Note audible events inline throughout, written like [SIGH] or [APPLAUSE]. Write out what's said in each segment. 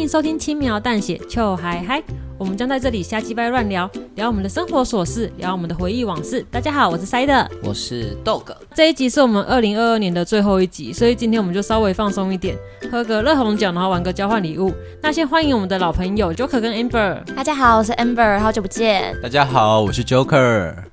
迎收听轻描淡血，秋嗨嗨。我们将在这里瞎鸡掰乱聊，聊我们的生活琐事，聊我们的回忆往事。大家好，我是塞德，我是 Dog。这一集是我们二零二二年的最后一集，所以今天我们就稍微放松一点，喝个热红酒，然后玩个交换礼物。那先欢迎我们的老朋友 Joker 跟 Amber。大家好，我是 Amber，好久不见。大家好，我是 Joker。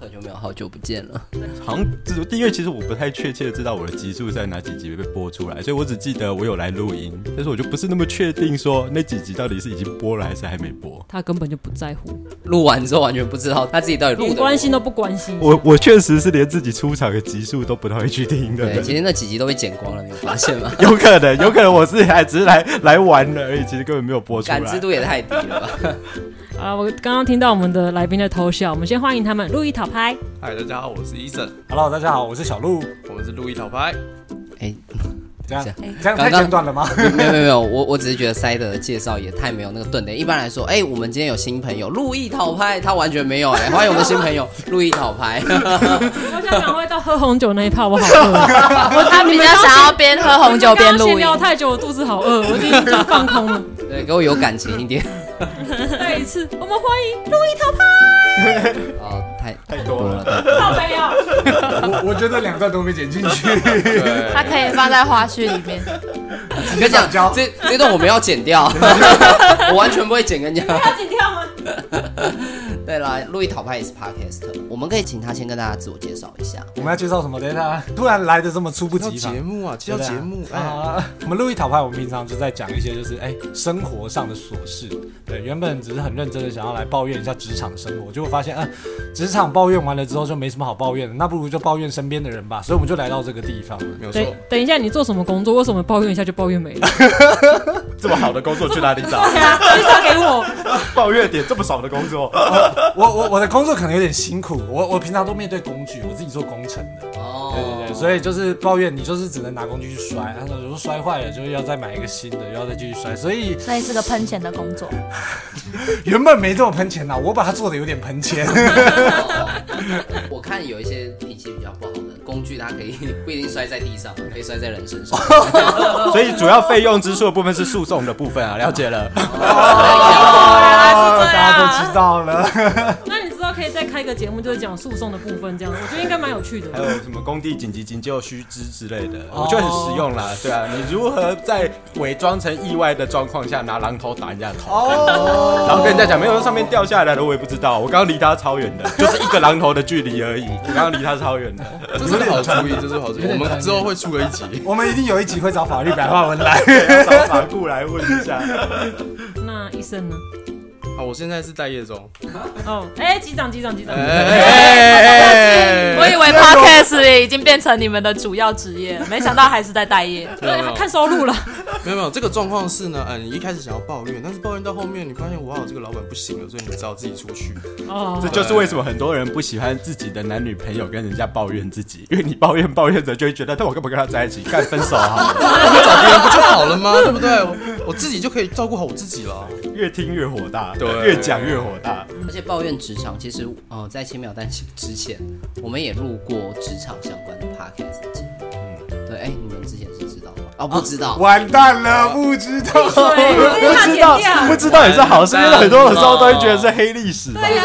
Joker 就没有好久不见了。好像这因为其实我不太确切的知道我的集数在哪几集被播出来，所以我只记得我有来录音，但是我就不是那么确定说那几集到底是已经播了还是还没播。他根本就不在乎，录完之后完全不知道他自己到底录的。关心都不关心。我我确实是连自己出场的集数都不太会去听的。对，今天那几集都被剪光了，你有发现吗？[LAUGHS] 有可能，有可能我是还只是来来玩的而已，其实根本没有播出来。感知度也太低了吧。啊！我刚刚听到我们的来宾的偷笑，我们先欢迎他们。路易讨拍，嗨，大家好，我是 Eason。Hello，大家好，我是小鹿。我们是路易讨拍。哎，这样这样太简短了吗？[LAUGHS] 没有没有没有，我我只是觉得塞德的介绍也太没有那个顿点。一般来说，哎，我们今天有新朋友，路易讨拍，他完全没有哎。欢迎我们的新朋友，路易讨拍。我想赶快到喝红酒那一趴，[LAUGHS] 我好饿。我他比较想要边喝红酒边录音。聊太久，我肚子好饿，我已经放空了。[LAUGHS] 对，给我有感情一点。再一次，我们欢迎路易讨拍。哦，太太多了，好没有。我 [LAUGHS] 我觉得两段都没剪进去，[LAUGHS] 它可以放在花絮里面。跟你讲，这这段我们要剪掉，[LAUGHS] 我完全不会剪，跟你讲。要剪掉吗？对了，路易讨拍也是 Podcast，我们可以请他先跟大家自我介绍一下。我们要介绍什么？等一下，突然来的这么猝不及防。节目啊，介绍节目啊。我们路易讨拍，我们平常就在讲一些就是哎生活上的琐事。对，原本只是很认真的想要来抱怨一下职场生活，结果发现啊，职场抱怨完了之后就没什么好抱怨的，那不如就抱怨身边的人吧。所以我们就来到这个地方了。没有错。等等一下，你做什么工作？为什么抱怨一下就抱怨没了？这么好的工作去哪里找？对啊，介绍给我。[LAUGHS] 抱怨点这么少的工作，[LAUGHS] 我我我的工作可能有点辛苦。我我平常都面对工具，我自己做工程的。哦，对对对，所以就是抱怨，你就是只能拿工具去摔，然后如果摔坏了，就是要再买一个新的，又要再继续摔。所以 [LAUGHS] 所以是个喷钱的工作。[LAUGHS] 原本没这么喷钱呐，我把它做的有点喷钱。[LAUGHS] 我看有一些脾气比较不好的工具，它可以不一定摔在地上，可以摔在人身上。所以主要费用支出的部分是诉讼的部分啊，了解了。哦，大家都知道了。可以再开个节目，就是讲诉讼的部分，这样我觉得应该蛮有趣的。还有什么工地紧急急救须知之类的，我觉得很实用啦。对啊，你如何在伪装成意外的状况下拿榔头打人家的头，然后跟人家讲没有，上面掉下来的我也不知道，我刚刚离他超远的，[LAUGHS] 就是一个榔头的距离而已，我刚刚离他超远的。这是好主意，这是好主意。我们之后会出个一集，我们一定有一集会找法律白话文来，找法顾来问一下。[LAUGHS] 那医生呢？好，我现在是待业中。哦，哎，机长，机长，机长。我以为 Podcast 已经变成你们的主要职业，没想到还是在待业。对，看收入了。没有没有，这个状况是呢，嗯，你一开始想要抱怨，但是抱怨到后面，你发现哇，这个老板不行了，所以你只好自己出去。哦，这就是为什么很多人不喜欢自己的男女朋友跟人家抱怨自己，因为你抱怨抱怨着就会觉得，但我干嘛跟他在一起？干分手好了，我找别人不就好了吗？对不对？我自己就可以照顾好我自己了。越听越火大，对，越讲越火大。而且抱怨职场，其实呃，在千秒单之前，我们也录过职场相关的 podcast 哦，不知道，完蛋了，不知道，不知道，不知道也是好事，因为很多的时候都会觉得是黑历史。对呀，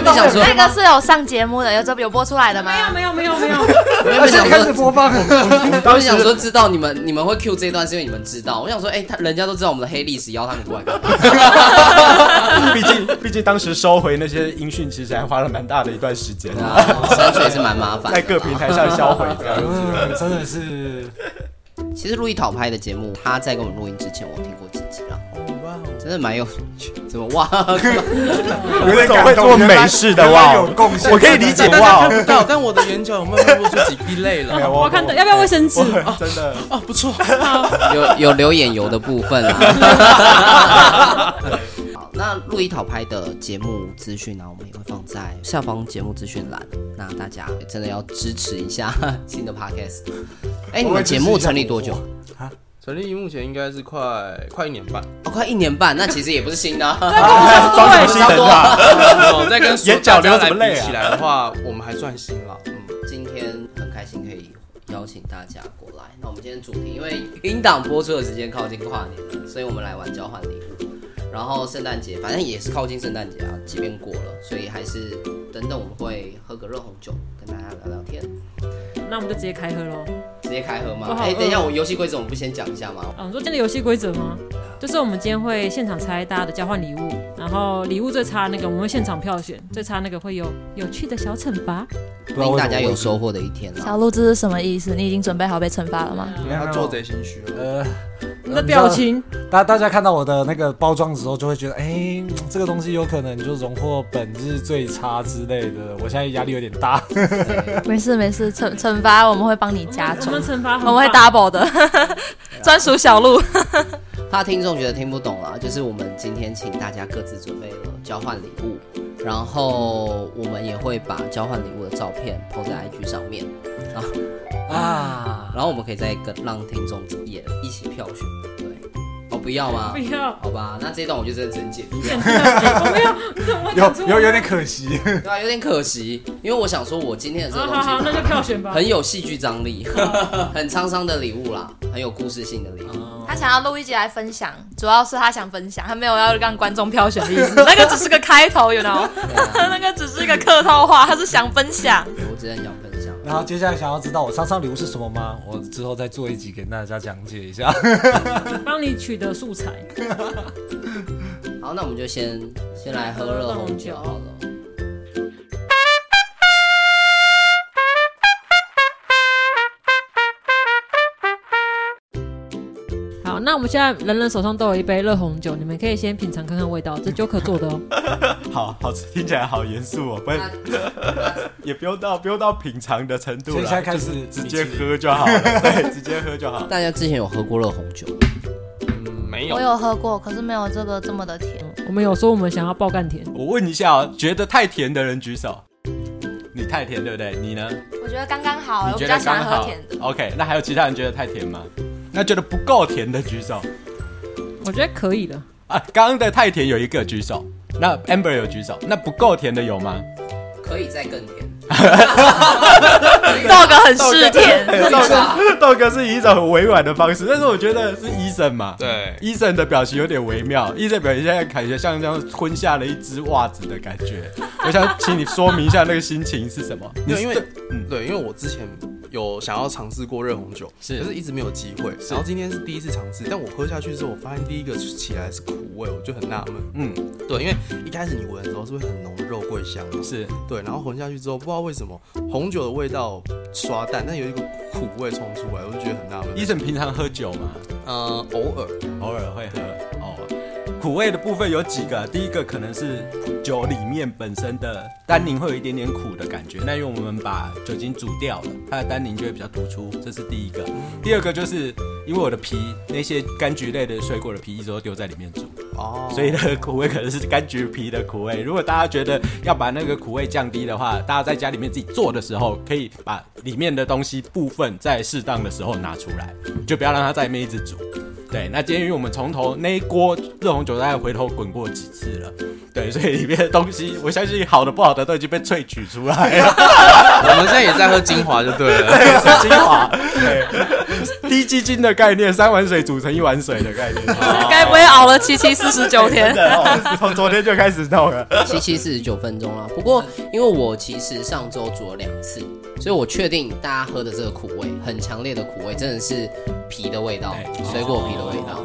你想说那个是有上节目的，有这有播出来的吗？没有，没有，没有，没有。我现在开始播放。[LAUGHS] 我是想说，知道你们你们会 Q 这一段，是因为你们知道。我想说，哎，他人家都知道我们的黑历史，邀他们过来。[LAUGHS] 毕竟，毕竟当时收回那些音讯，其实还花了蛮大的一段时间啊，删除也是蛮麻烦，在各平台上销毁这样子，真的是。其实路易讨拍的节目，他在跟我们录音之前，我听过几集了。哇，真的蛮有趣。怎么哇？[LAUGHS] 有点会做美式的哇，有贡献。我可以理解哇，看不到，但我的眼角有没有露出几滴泪了。我看到，要不要卫生纸？真的啊，不错。[LAUGHS] 有有流眼油的部分啊。[LAUGHS] 那路易讨拍的节目资讯呢，我们也会放在下方节目资讯栏。那大家真的要支持一下 [LAUGHS] 新的 podcast。哎，你们节目成立多久啊？成立目前应该是快快一年半哦，快一年半，那其实也不是新的。[LAUGHS] 装什么新的啊？[LAUGHS] 在跟眼角流怎么累起来的话，我们还算新了。嗯，今天很开心可以邀请大家过来。那我们今天主题，因为音档播出的时间靠近跨年了，所以我们来玩交换礼物。然后圣诞节反正也是靠近圣诞节啊，即便过了，所以还是等等我们会喝个热红酒，跟大家聊聊天。那我们就直接开喝喽。直接开喝吗？哎，等一下，我游戏规则我们不先讲一下吗？啊，你说今天的游戏规则吗？就是我们今天会现场猜大家的交换礼物，然后礼物最差那个我们会现场票选，最差那个会有有趣的小惩罚，令大家有收获的一天。小鹿，这是什么意思？你已经准备好被惩罚了吗？因为他做贼心虚了。呃，你的表情，大大家看到我的那个包装之后，就会觉得，哎，这个东西有可能就荣获本日最差之类的。我现在压力有点大。[LAUGHS] 没事没事，惩惩罚我们会帮你加重，我们惩罚我们会 double 的，[LAUGHS] 专属小鹿。怕听众觉得听不懂了，就是我们今天请大家各自准备了交换礼物，然后我们也会把交换礼物的照片 po 在 IG 上面，啊啊，然后我们可以再跟让听众也一起票选，不要吗？不要，好吧，那这一段我就真的真剪，[LAUGHS] 不要，有有有点可惜，[LAUGHS] 对啊，有点可惜，因为我想说，我今天的这个东西，好好，那就票选吧，很有戏剧张力，[LAUGHS] 很沧桑的礼物啦，很有故事性的礼物。他想要录一集来分享，主要是他想分享，他没有要让观众票选的意思。那个只是个开头，you know？那个只是一个客套话，他是想分享。我只能想分享。然后接下来想要知道我上上礼物是什么吗？我之后再做一集给大家讲解一下，[LAUGHS] 帮你取得素材。好，那我们就先先来喝热红酒好了。那我们现在人人手上都有一杯热红酒，你们可以先品尝看看味道，这 Joker 做的哦。[LAUGHS] 好好吃，听起来好严肃哦，不，[LAUGHS] 也不用到不用到品尝的程度了，现在开始直接喝就好了，[LAUGHS] 对，直接喝就好。大家之前有喝过热红酒？嗯，没有。我有喝过，可是没有这个这么的甜。我们有说我们想要爆干甜。我问一下哦，觉得太甜的人举手。你太甜对不对？你呢？我觉得刚刚好，我比较喜欢喝甜的。OK，那还有其他人觉得太甜吗？那觉得不够甜的举手，我觉得可以的啊。刚刚的太甜有一个举手，那 Amber 有举手，那不够甜的有吗？可以再更甜。[LAUGHS] 道哥很嗜甜，道哥道哥是以一种很委婉的方式，但是我觉得是 Eason 嘛，对，Eason 的表情有点微妙，Eason 表情现在感觉像这样吞下了一只袜子的感觉。我想请你说明一下那个心情是什么？因为因为嗯对，因为我之前。有想要尝试过热红酒，是，可是一直没有机会。然后今天是第一次尝试，但我喝下去之后，我发现第一个起来是苦味，我就很纳闷。嗯，对，因为一开始你闻的时候是会很浓的肉桂香嘛，是对，然后混下去之后，不知道为什么红酒的味道刷淡，但有一个苦味冲出来，我就觉得很纳闷。医生平常喝酒吗？呃，偶尔，偶尔会喝。哦。苦味的部分有几个，第一个可能是酒里面本身的单宁会有一点点苦的感觉，那因为我们把酒精煮掉了，它的单宁就会比较突出，这是第一个。第二个就是因为我的皮那些柑橘类的水果的皮一直都丢在里面煮，哦，所以那个苦味可能是柑橘皮的苦味。如果大家觉得要把那个苦味降低的话，大家在家里面自己做的时候，可以把里面的东西部分在适当的时候拿出来，就不要让它在里面一直煮。对，那今天因为我们从头那一锅热红酒大概回头滚过几次了，对，所以里面的东西我相信好的不好的都已经被萃取出来了。我们现在也在喝精华就对了，[LAUGHS] 精华，对，滴鸡精的概念，三碗水煮成一碗水的概念。[LAUGHS] 该不会熬了七七四十九天？从昨天就开始弄了，[LAUGHS] 七七四十九分钟了。不过因为我其实上周煮了两次，所以我确定大家喝的这个苦味很强烈的苦味，真的是皮的味道，水果皮的味道。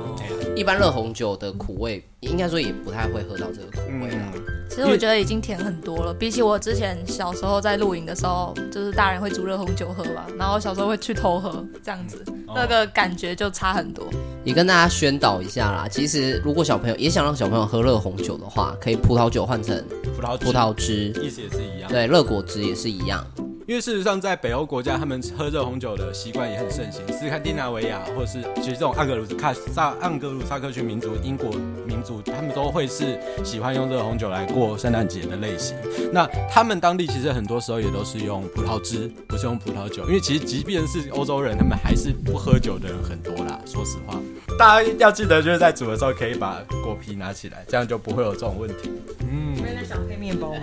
一般热红酒的苦味，应该说也不太会喝到这个苦味啦。其实我觉得已经甜很多了，比起我之前小时候在露营的时候，就是大人会煮热红酒喝嘛，然后小时候会去偷喝，这样子那个感觉就差很多。也跟大家宣导一下啦，其实如果小朋友也想让小朋友喝热红酒的话，可以葡萄酒换成葡萄葡萄汁，意思也是一样。对，热果汁也是一样。因为事实上，在北欧国家，他们喝热红酒的习惯也很盛行。斯堪的纳维亚，或者是其实这种盎格鲁撒盎格鲁撒克逊民族、英国民族，他们都会是喜欢用热红酒来过圣诞节的类型。那他们当地其实很多时候也都是用葡萄汁，不是用葡萄酒。因为其实即便是欧洲人，他们还是不喝酒的人很多啦。说实话，大家要记得就是在煮的时候可以把果皮拿起来，这样就不会有这种问题。嗯。在想配面包？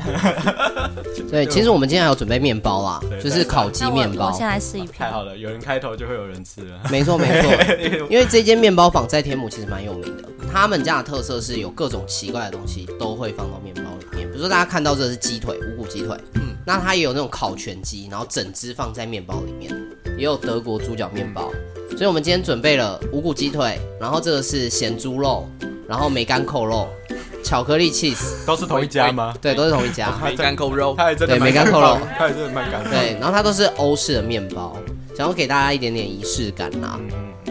对，其实我们今天还有准备面包啦，就是烤鸡面包。我先来试一片。太好了，有人开头就会有人吃 [LAUGHS] 了。没错没错，[LAUGHS] 因为这间面包坊在天母其实蛮有名的，他们家的特色是有各种奇怪的东西都会放到面包里面，比如说大家看到这是鸡腿，五谷鸡腿，嗯，那它也有那种烤全鸡，然后整只放在面包里面，也有德国猪脚面包。所以我们今天准备了五谷鸡腿，然后这个是咸猪肉，然后梅干扣肉。巧克力 cheese 都是同一家吗？对，都是同一家。梅干扣肉，对，梅干扣肉，它也真的蛮干。对，然后它都是欧式的面包，想要给大家一点点仪式感呐。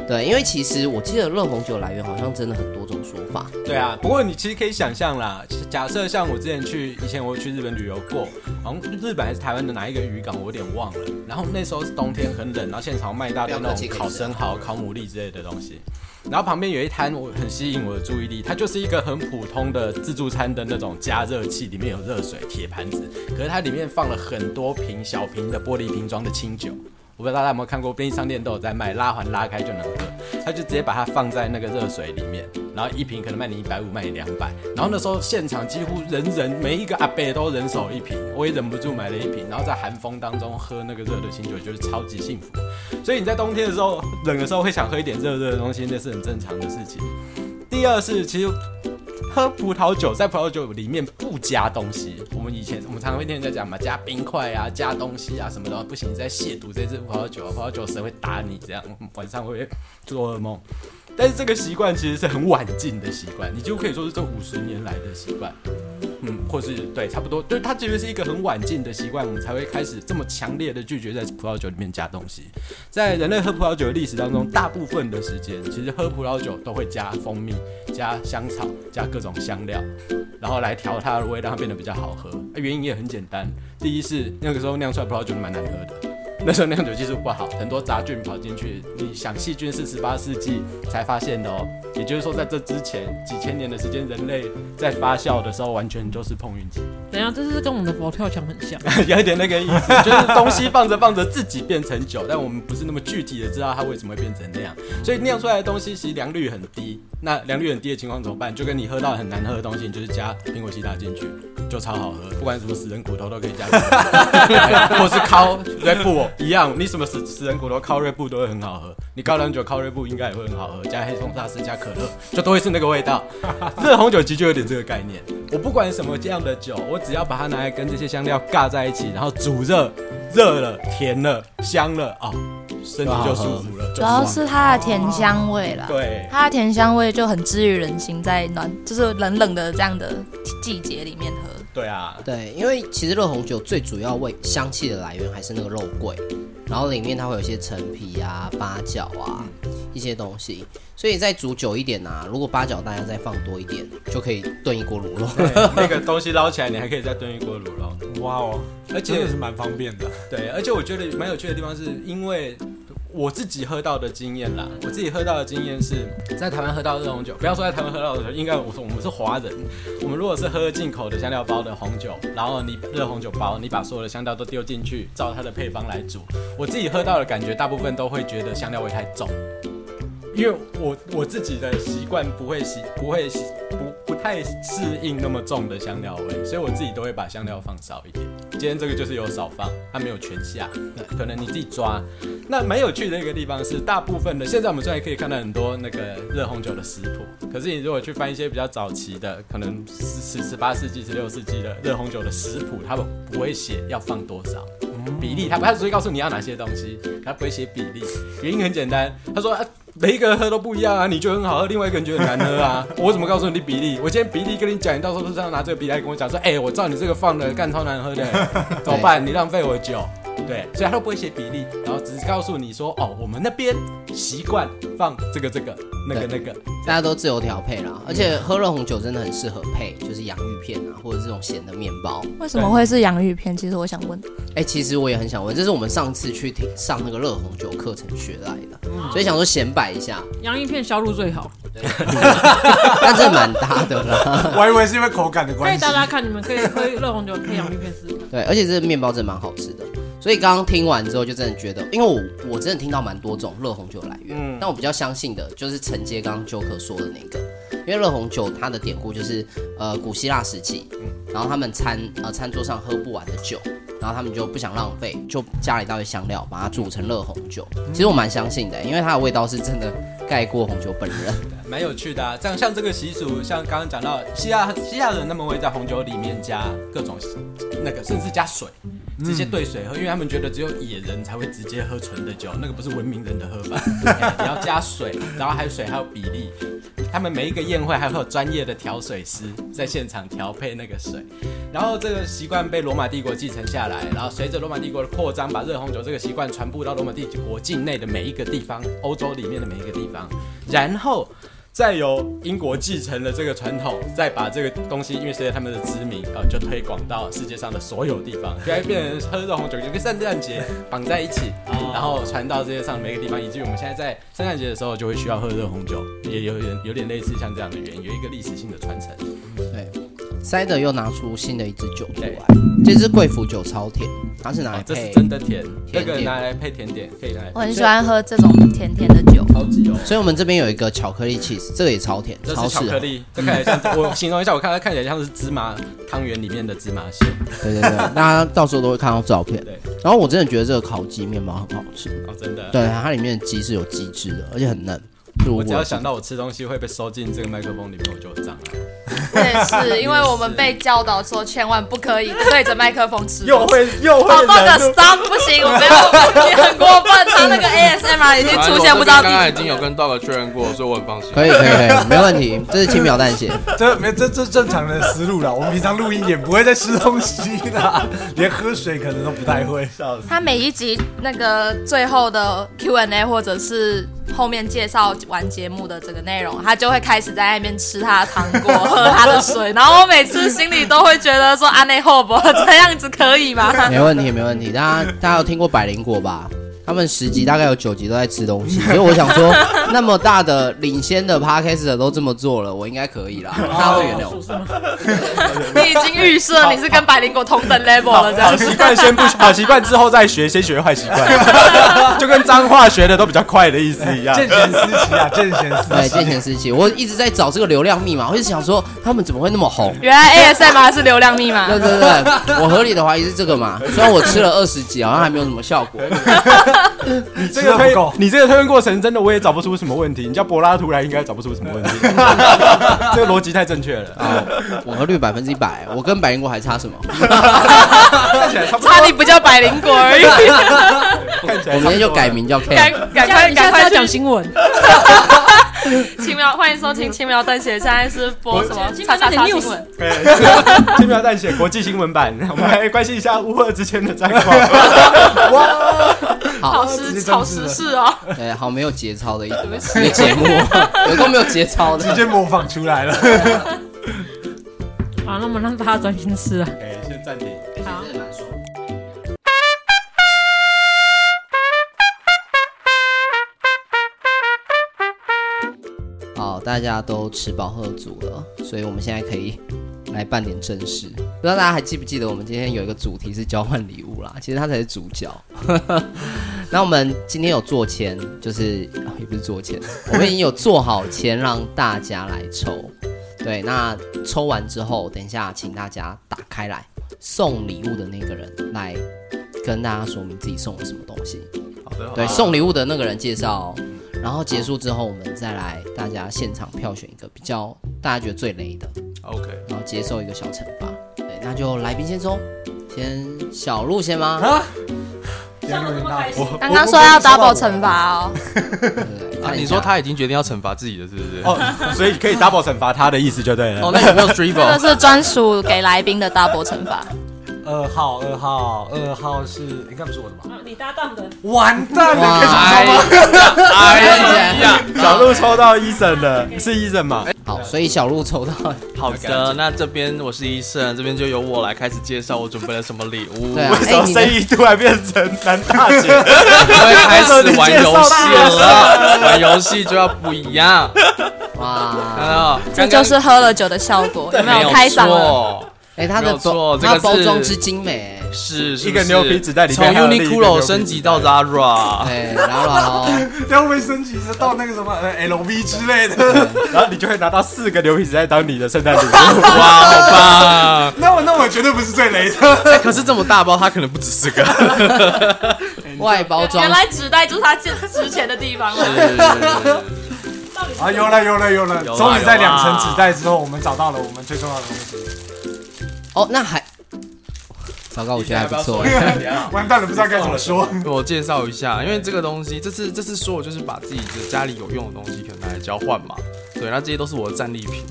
对，因为其实我记得热红酒来源好像真的很多种说法。对啊，不过你其实可以想象啦，假设像我之前去，以前我去日本旅游过，好像日本还是台湾的哪一个渔港，我有点忘了。然后那时候是冬天，很冷，然后现场卖一大堆那种烤生蚝、烤牡蛎之类的东西。然后旁边有一摊，我很吸引我的注意力，它就是一个很普通的自助餐的那种加热器，里面有热水、铁盘子，可是它里面放了很多瓶小瓶的玻璃瓶装的清酒。我不知道大家有没有看过，便利商店都有在卖，拉环拉开就能喝。他就直接把它放在那个热水里面，然后一瓶可能卖你一百五，卖你两百。然后那时候现场几乎人人每一个阿伯都人手一瓶，我也忍不住买了一瓶。然后在寒风当中喝那个热的清酒，就是超级幸福。所以你在冬天的时候，冷的时候会想喝一点热热的东西，那是很正常的事情。第二是其实。喝葡萄酒，在葡萄酒里面不加东西。我们以前我们常常会听人家讲嘛，加冰块啊，加东西啊什么的，不行，你在亵渎这支葡萄酒，葡萄酒神会打你，这样晚上会做噩梦。但是这个习惯其实是很晚进的习惯，你就可以说是这五十年来的习惯。嗯，或是对，差不多，对，它其实是一个很晚进的习惯，我们才会开始这么强烈的拒绝在葡萄酒里面加东西。在人类喝葡萄酒的历史当中，大部分的时间，其实喝葡萄酒都会加蜂蜜、加香草、加各种香料，然后来调它的味，让它变得比较好喝。原因也很简单，第一是那个时候酿出来葡萄酒蛮难喝的。[LAUGHS] 那时候酿酒技术不好，很多杂菌跑进去。你想，细菌是十八世纪才发现的哦。也就是说，在这之前几千年的时间，人类在发酵的时候，完全就是碰运气。等一下，这是跟我们的佛跳墙很像，[LAUGHS] 有一点那个意思，就是东西放着放着自己变成酒，但我们不是那么具体的知道它为什么会变成那样。所以酿出来的东西其实良率很低。那良率很低的情况怎么办？就跟你喝到很难喝的东西，你就是加苹果西打进去，就超好喝。不管什么死人骨头都可以加，[LAUGHS] 或是烤瑞布一样，你什么死死人骨头烤瑞布都会很好喝。你高粱酒烤瑞布应该也会很好喝，加黑松沙士加可乐，就都会是那个味道。热 [LAUGHS] 红酒其实就有点这个概念。我不管什么这样的酒，我只要把它拿来跟这些香料尬在一起，然后煮热，热了，甜了，香了啊。哦身体就舒服了，主要是它的甜香味啦。对，它的甜香味就很治愈人心，在暖就是冷冷的这样的季节里面喝。对啊，对，因为其实热红酒最主要味香气的来源还是那个肉桂，然后里面它会有一些陈皮啊、八角啊一些东西，所以再煮久一点啊，如果八角大家再放多一点，就可以炖一锅卤肉。那个东西捞起来，你还可以再炖一锅卤肉。哇哦，而且也是蛮方便的。对，而且我觉得蛮有趣的地方是因为。我自己喝到的经验啦，我自己喝到的经验是在台湾喝到热红酒，不要说在台湾喝到的酒，应该我说我们是华人，我们如果是喝进口的香料包的红酒，然后你热红酒包，你把所有的香料都丢进去，照它的配方来煮，我自己喝到的感觉，大部分都会觉得香料味太重，因为我我自己的习惯不会习不会习不太适应那么重的香料味，所以我自己都会把香料放少一点。今天这个就是有少放，它没有全下，那可能你自己抓。那蛮有趣的一个地方是，大部分的现在我们虽然可以看到很多那个热红酒的食谱，可是你如果去翻一些比较早期的，可能十十八世纪、十六世纪的热红酒的食谱，他们不会写要放多少比例，他不他只会告诉你要哪些东西，他不会写比例。原因很简单，他说。每一个人喝都不一样啊，你觉得很好喝，另外一个人觉得很难喝啊。[LAUGHS] 我怎么告诉你比例？我今天比例跟你讲，你到时候是这样拿这个比例来跟我讲说，哎、欸，我照你这个放的，干超难喝的，[LAUGHS] 怎么办？你浪费我酒。对，所以他都不会写比例，然后只是告诉你说，哦，我们那边习惯放这个这个那个那个，大家都自由调配啦。而且喝热红酒真的很适合配，就是洋芋片啊，或者这种咸的面包。为什么会是洋芋片？其实我想问。哎、欸，其实我也很想问，这是我们上次去听上那个热红酒课程学来的，嗯、所以想说显摆一下。洋芋片销路最好，[LAUGHS] 但这蛮搭的啦。[LAUGHS] 我还以为是因为口感的关系。可以大家看，你们可以喝热红酒配洋芋片试试。对，而且这个面包真的蛮好吃的。所以刚刚听完之后，就真的觉得，因为我我真的听到蛮多种热红酒来源，嗯，但我比较相信的就是承接刚刚 Joker 说的那个，因为热红酒它的典故就是呃古希腊时期，然后他们餐呃餐桌上喝不完的酒，然后他们就不想浪费，就加了一大堆香料，把它煮成热红酒。其实我蛮相信的，因为它的味道是真的盖过红酒本人。蛮有趣的啊，这样像这个习俗，像刚刚讲到希腊希腊人，他们会在红酒里面加各种那个，甚至加水。直接兑水喝，因为他们觉得只有野人才会直接喝纯的酒，那个不是文明人的喝法。[LAUGHS] 你要加水，然后还有水还有比例。他们每一个宴会还会有专业的调水师在现场调配那个水。然后这个习惯被罗马帝国继承下来，然后随着罗马帝国的扩张，把热红酒这个习惯传播到罗马帝国境内的每一个地方，欧洲里面的每一个地方，然后。再由英国继承了这个传统，再把这个东西，因为随着他们的殖民，呃，就推广到世界上的所有地方，[LAUGHS] 就变成喝热红酒就跟圣诞节绑在一起，然后传到世界上每个地方，以至于我们现在在圣诞节的时候就会需要喝热红酒，也有点有点类似像这样的原因，有一个历史性的传承。对。塞德又拿出新的一支酒出来，这支贵腐酒超甜，它是拿来配，这是真的甜，这个拿来配甜点可以来。我很喜欢喝这种甜甜的酒，超级哦。所以我们这边有一个巧克力 cheese，这个也超甜，这是巧克力，这看起来像，我形容一下，我看它看起来像是芝麻汤圆里面的芝麻馅。对对对，[LAUGHS] 大家到时候都会看到照片。对，然后我真的觉得这个烤鸡面包很好吃哦，真的。对，它里面的鸡是有鸡汁的，而且很嫩。我只要想到我吃东西会被收进这个麦克风里面，我就有障碍。[LAUGHS] 对，是 [LAUGHS] 因为我们被教导说千万不可以对着麦克风吃。又会又会。好棒的 stop 不行，我没有，你很过分。他那个 ASMR 已经出现，不知道。刚刚已经有跟 Dog 确认过，所以我很放心。可以可以可以，[LAUGHS] 没问题。这是轻描淡写，这没这这正常的思路了。我们平常录音也不会再吃东西的，连喝水可能都不太会。笑死他每一集那个最后的 Q&A 或者是后面介绍完节目的这个内容，他就会开始在那边吃他的糖果，喝他的水，然后我每次心里都会觉得说，阿内霍伯这样子可以吗？没问题，没问题。大家大家有听过百灵果吧？他们十集大概有九集都在吃东西，[LAUGHS] 所以我想说，那么大的领先的 Podcast 都这么做了，我应该可以啦。大家会原谅我。[LAUGHS] 你已经预设你是跟百灵果同等 level 了，这样。好习惯先不好习惯之后再学，先学坏习惯，[LAUGHS] 就跟脏话学的都比较快的意思一样。见贤思齐啊，见贤思对，见贤思齐。我一直在找这个流量密码，我一直想说他们怎么会那么红？原来 ASMR 是流量密码。对对对，我合理的怀疑是这个嘛。虽然我吃了二十集，好像还没有什么效果。你 [LAUGHS] 这个推，你这个推论过程真的我也找不出什么问题。你叫柏拉图来，应该找不出什么问题。[LAUGHS] 这个逻辑太正确了啊！吻合率百分之一百，我跟百灵果还差什么？看起来差不。差你不叫百灵果而已。看起来我明天就改名叫 K。赶赶快赶快讲新闻。[LAUGHS] [LAUGHS] 轻描，欢迎收听轻描淡写，现在是播什么？叉叉叉新闻。[LAUGHS] 轻描淡写国际新闻版，[LAUGHS] 我们来关心一下乌俄之间的战况。哇，好时好时事哦。对，好没有节操的一个节目，有都没有节操的，直接模仿出来了。好，那我们让大家专心吃啊。哎，先暂停。大家都吃饱喝足了，所以我们现在可以来办点正事。不知道大家还记不记得，我们今天有一个主题是交换礼物啦，其实它才是主角。[LAUGHS] 那我们今天有做签，就是、哦、也不是做签，[LAUGHS] 我们已经有做好签让大家来抽。对，那抽完之后，等一下请大家打开来，送礼物的那个人来跟大家说明自己送了什么东西。好的，对，送礼物的那个人介绍。然后结束之后，我们再来大家现场票选一个比较大家觉得最雷的，OK，然后接受一个小惩罚。对，那就来宾先抽，先小鹿先吗？啊，刚刚说要 double 惩罚哦。啊，你说他已经决定要惩罚自己了，是不是？哦，所以可以 double 惩罚他的意思就对了。哦，那有没有 dribble？这是专属给来宾的 double 惩罚。二号，二号，二号是应该不是我的吧？你搭档的，完蛋了！哎呀，小鹿抽到医生了，是医生吗？好，所以小鹿抽到。好的，那这边我是医生，这边就由我来开始介绍我准备了什么礼物。对啊，为什么声音突然变成男大姐？因为开始玩游戏了，[LAUGHS] 玩游戏就要不一样。[LAUGHS] 哇，看到，这就是喝了酒的效果，有没有开嗓了？哎，它的包它包装之精美，是是一个牛皮纸袋里面从 Uniqlo 升级到 Zara，对，然后然后 [LAUGHS] 会升级是到那个什么呃 LV 之类的。然后你就会拿到四个牛皮纸袋当你的圣诞礼物。[LAUGHS] 哇，好棒！[LAUGHS] 那我那我绝对不是最雷的。哎可是这么大包，它可能不止四个。外包装原来纸袋就是它值值钱的地方了。啊，有了有了有了，终于在两层纸袋之后，我们找到了我们最重要的东西。哦，那还 [LAUGHS] 糟糕，我觉得还不错。[LAUGHS] 完蛋了，不知道该怎么说。我介绍一下，因为这个东西，这次这次说我就是把自己的家里有用的东西可能拿来交换嘛。对，那这些都是我的战利品。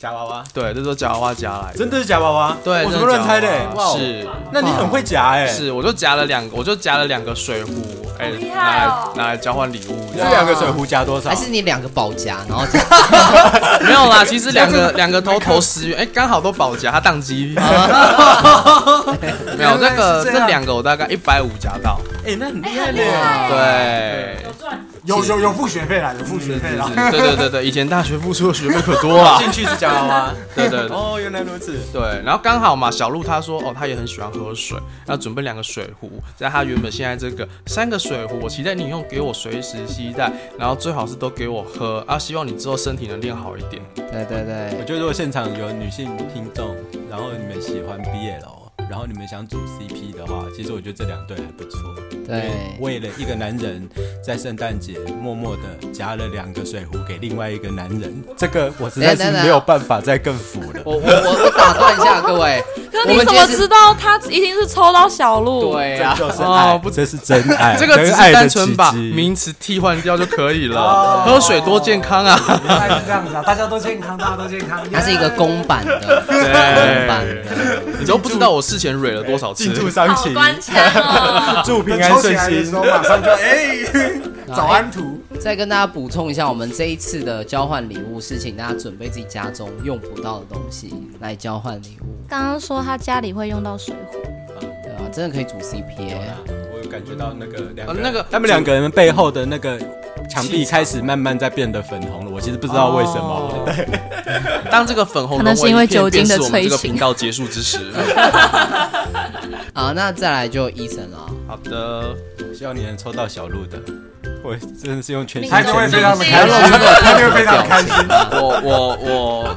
夹娃娃，对，这都夹娃娃夹来的。真的是夹娃娃？对，我怎么乱猜的？哇哦，是那你很会夹哎。是，我就夹了两个，我就夹了两个水壶，哎，厉拿来害哦拿来交换礼物。这两个水壶夹多少？还是你两个保夹，然后夹 [LAUGHS] 没有啦，[LAUGHS] 其实两个两个都投十元，哎，刚好都保夹，它宕机。[LAUGHS] 没有这个这两个我大概一百五夹到，哎，那很厉害厉害嘞。对。有有有有付学费啦，有付学费啦。对对对对，以前大学付出的学费可多了。进去是讲了吗。[LAUGHS] 对对对。哦，原来如此。对，然后刚好嘛，小鹿他说哦，他也很喜欢喝水，要准备两个水壶，在他原本现在这个三个水壶，我期待你用给我随时携带，然后最好是都给我喝啊，希望你之后身体能练好一点。对对对我，觉得如果现场有女性听众，然后你们喜欢 BL，然后你们想组 CP 的话，其实我觉得这两对还不错。对为了一个男人在圣诞节默默的夹了两个水壶给另外一个男人，这个我实在是没有办法再更服了。我 [LAUGHS] 我我我打断一下各位，[LAUGHS] 可你怎么知道他一定是抽到小鹿？对呀、这就是爱，哦不这是真爱，这个只是真爱单纯把名词替换掉就可以了。喝水多健康啊！原来是这样子啊，大家都健康，大家都健康。它是一个公版的，公对版的。你都不知道我事前蕊了多少次庆。祝伤情！祝平安顺抽起来的时心候，。马上就哎，[LAUGHS] 早安图。再跟大家补充一下，我们这一次的交换礼物是请大家准备自己家中用不到的东西来交换礼物，刚刚说他家里会用到水壶，对啊，真的可以组 CP 感觉到那个两个、那个他们两个人背后的那个墙壁开始慢慢在变得粉红了。我其实不知道为什么。当这个粉红可能是因为酒精的融为一片便是我们这个催情频道结束之时。好，那再来就医生了。好的，希望你能抽到小鹿的。我真的是用全心他就会非常的开心，他就会非常的开心。我我我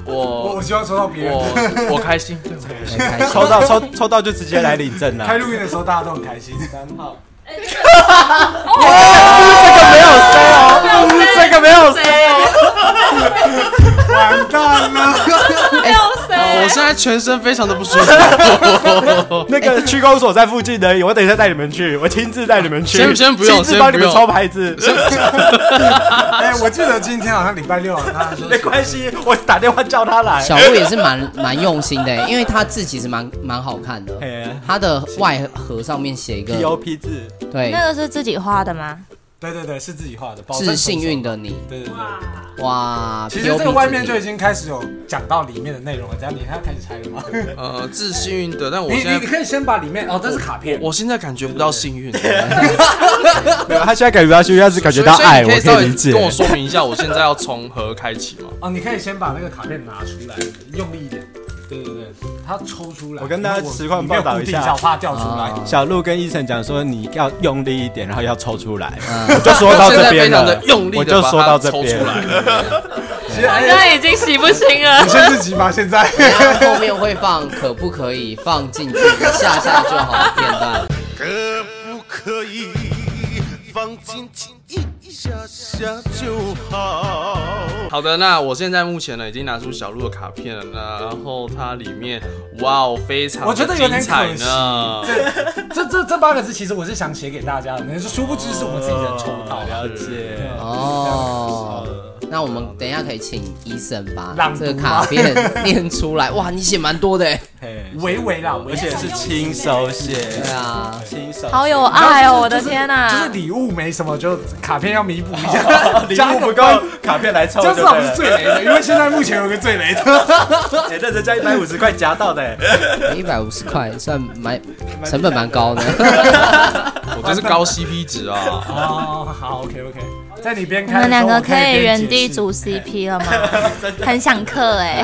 我我我希望抽到别人。我我开心，对我开心。抽到抽抽到就直接来领证了。开录音的时候大家都很开心。三号，这个没有塞完蛋了。[LAUGHS] 没有谁。哦我现在全身非常的不舒服。[LAUGHS] 那个区公所在附近而已，我等一下带你们去，我亲自带你们去。先先不用亲自帮你们先不用抽牌子。[LAUGHS] 哎，我记得今天好像礼拜六啊，他说没关系，我打电话叫他来。小鹿也是蛮 [LAUGHS] 蛮用心的，因为他字其实蛮蛮好看的，他的外盒上面写一个 POP 字，对，那个是自己画的吗？对对对，是自己画的，保证是幸运的你，对对对，哇！其实这个外面就已经经开始有讲到里面的内容了，这样你还要开始猜了吗？[LAUGHS] 呃，自幸运的，但我你现在你你可以先把里面哦，这是卡片，我现在感觉不到幸运。[LAUGHS] 没有，他现在感觉到幸运，他是感觉到爱，我所以你可以稍可以理解。跟我说明一下，我现在要从何开启吗？哦，你可以先把那个卡片拿出来，用力一点。对对对，它抽出来。我跟大家实况报道一下小鹿跟医生讲说，你要用力一点，然后要抽出来。嗯我就说到这边现在非常的了，用力我就的把它说到这边 [LAUGHS] 现在已经洗不清了你。先自己吧，现在。[LAUGHS] 后面会放，可不可以放进去一下下就好的片段？可不可以放进去一下下就好？好的，那我现在目前呢已经拿出小鹿的卡片了呢，然后它里面哇哦非常的我觉得有点精彩可惜呢。这这这八个字其实我是想写给大家的，但是殊不知是我们自己人抽到。了解。哦，那我们等一下可以请医生把朗读这个卡片 [LAUGHS] 念出来。哇，你写蛮多的哎。嘿微微啦，而且是亲手写，对啊，亲手写好有爱哦！我的天哪！就是礼物没什么，就卡片要弥补一下，礼物不够，[LAUGHS] 卡片来凑这样至少是。最雷的，因为现在目前有个最雷的。[LAUGHS] 哎，这人家一百五十块夹到的，哎一百五十块算蛮成本蛮高的。我这是高 CP 值啊！哦，好，OK OK，在你边我们两个可以以原地组 CP 了吗？[LAUGHS] 很想嗑哎、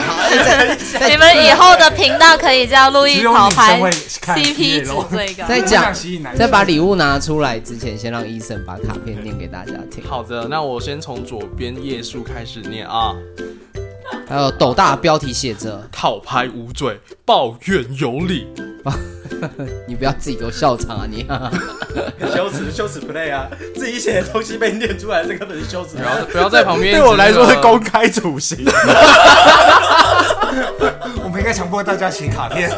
再你们以后的频道可以叫路易 [LAUGHS] 跑牌 CP 值 BL 最高。再讲吸引男，生在把礼物拿出来之前，先让医生把卡片念给大家听。好的，那我先从左边页数开始念啊。还有斗大标题写着套拍无罪，抱怨有理。[LAUGHS] “你不要自己给我笑场啊你！[LAUGHS] ”羞耻羞耻 play 啊，自己写的东西被念出来，这根本是羞耻。不要不要在旁边。[LAUGHS] 对我来说是公开处刑。我们应该强迫大家写卡片，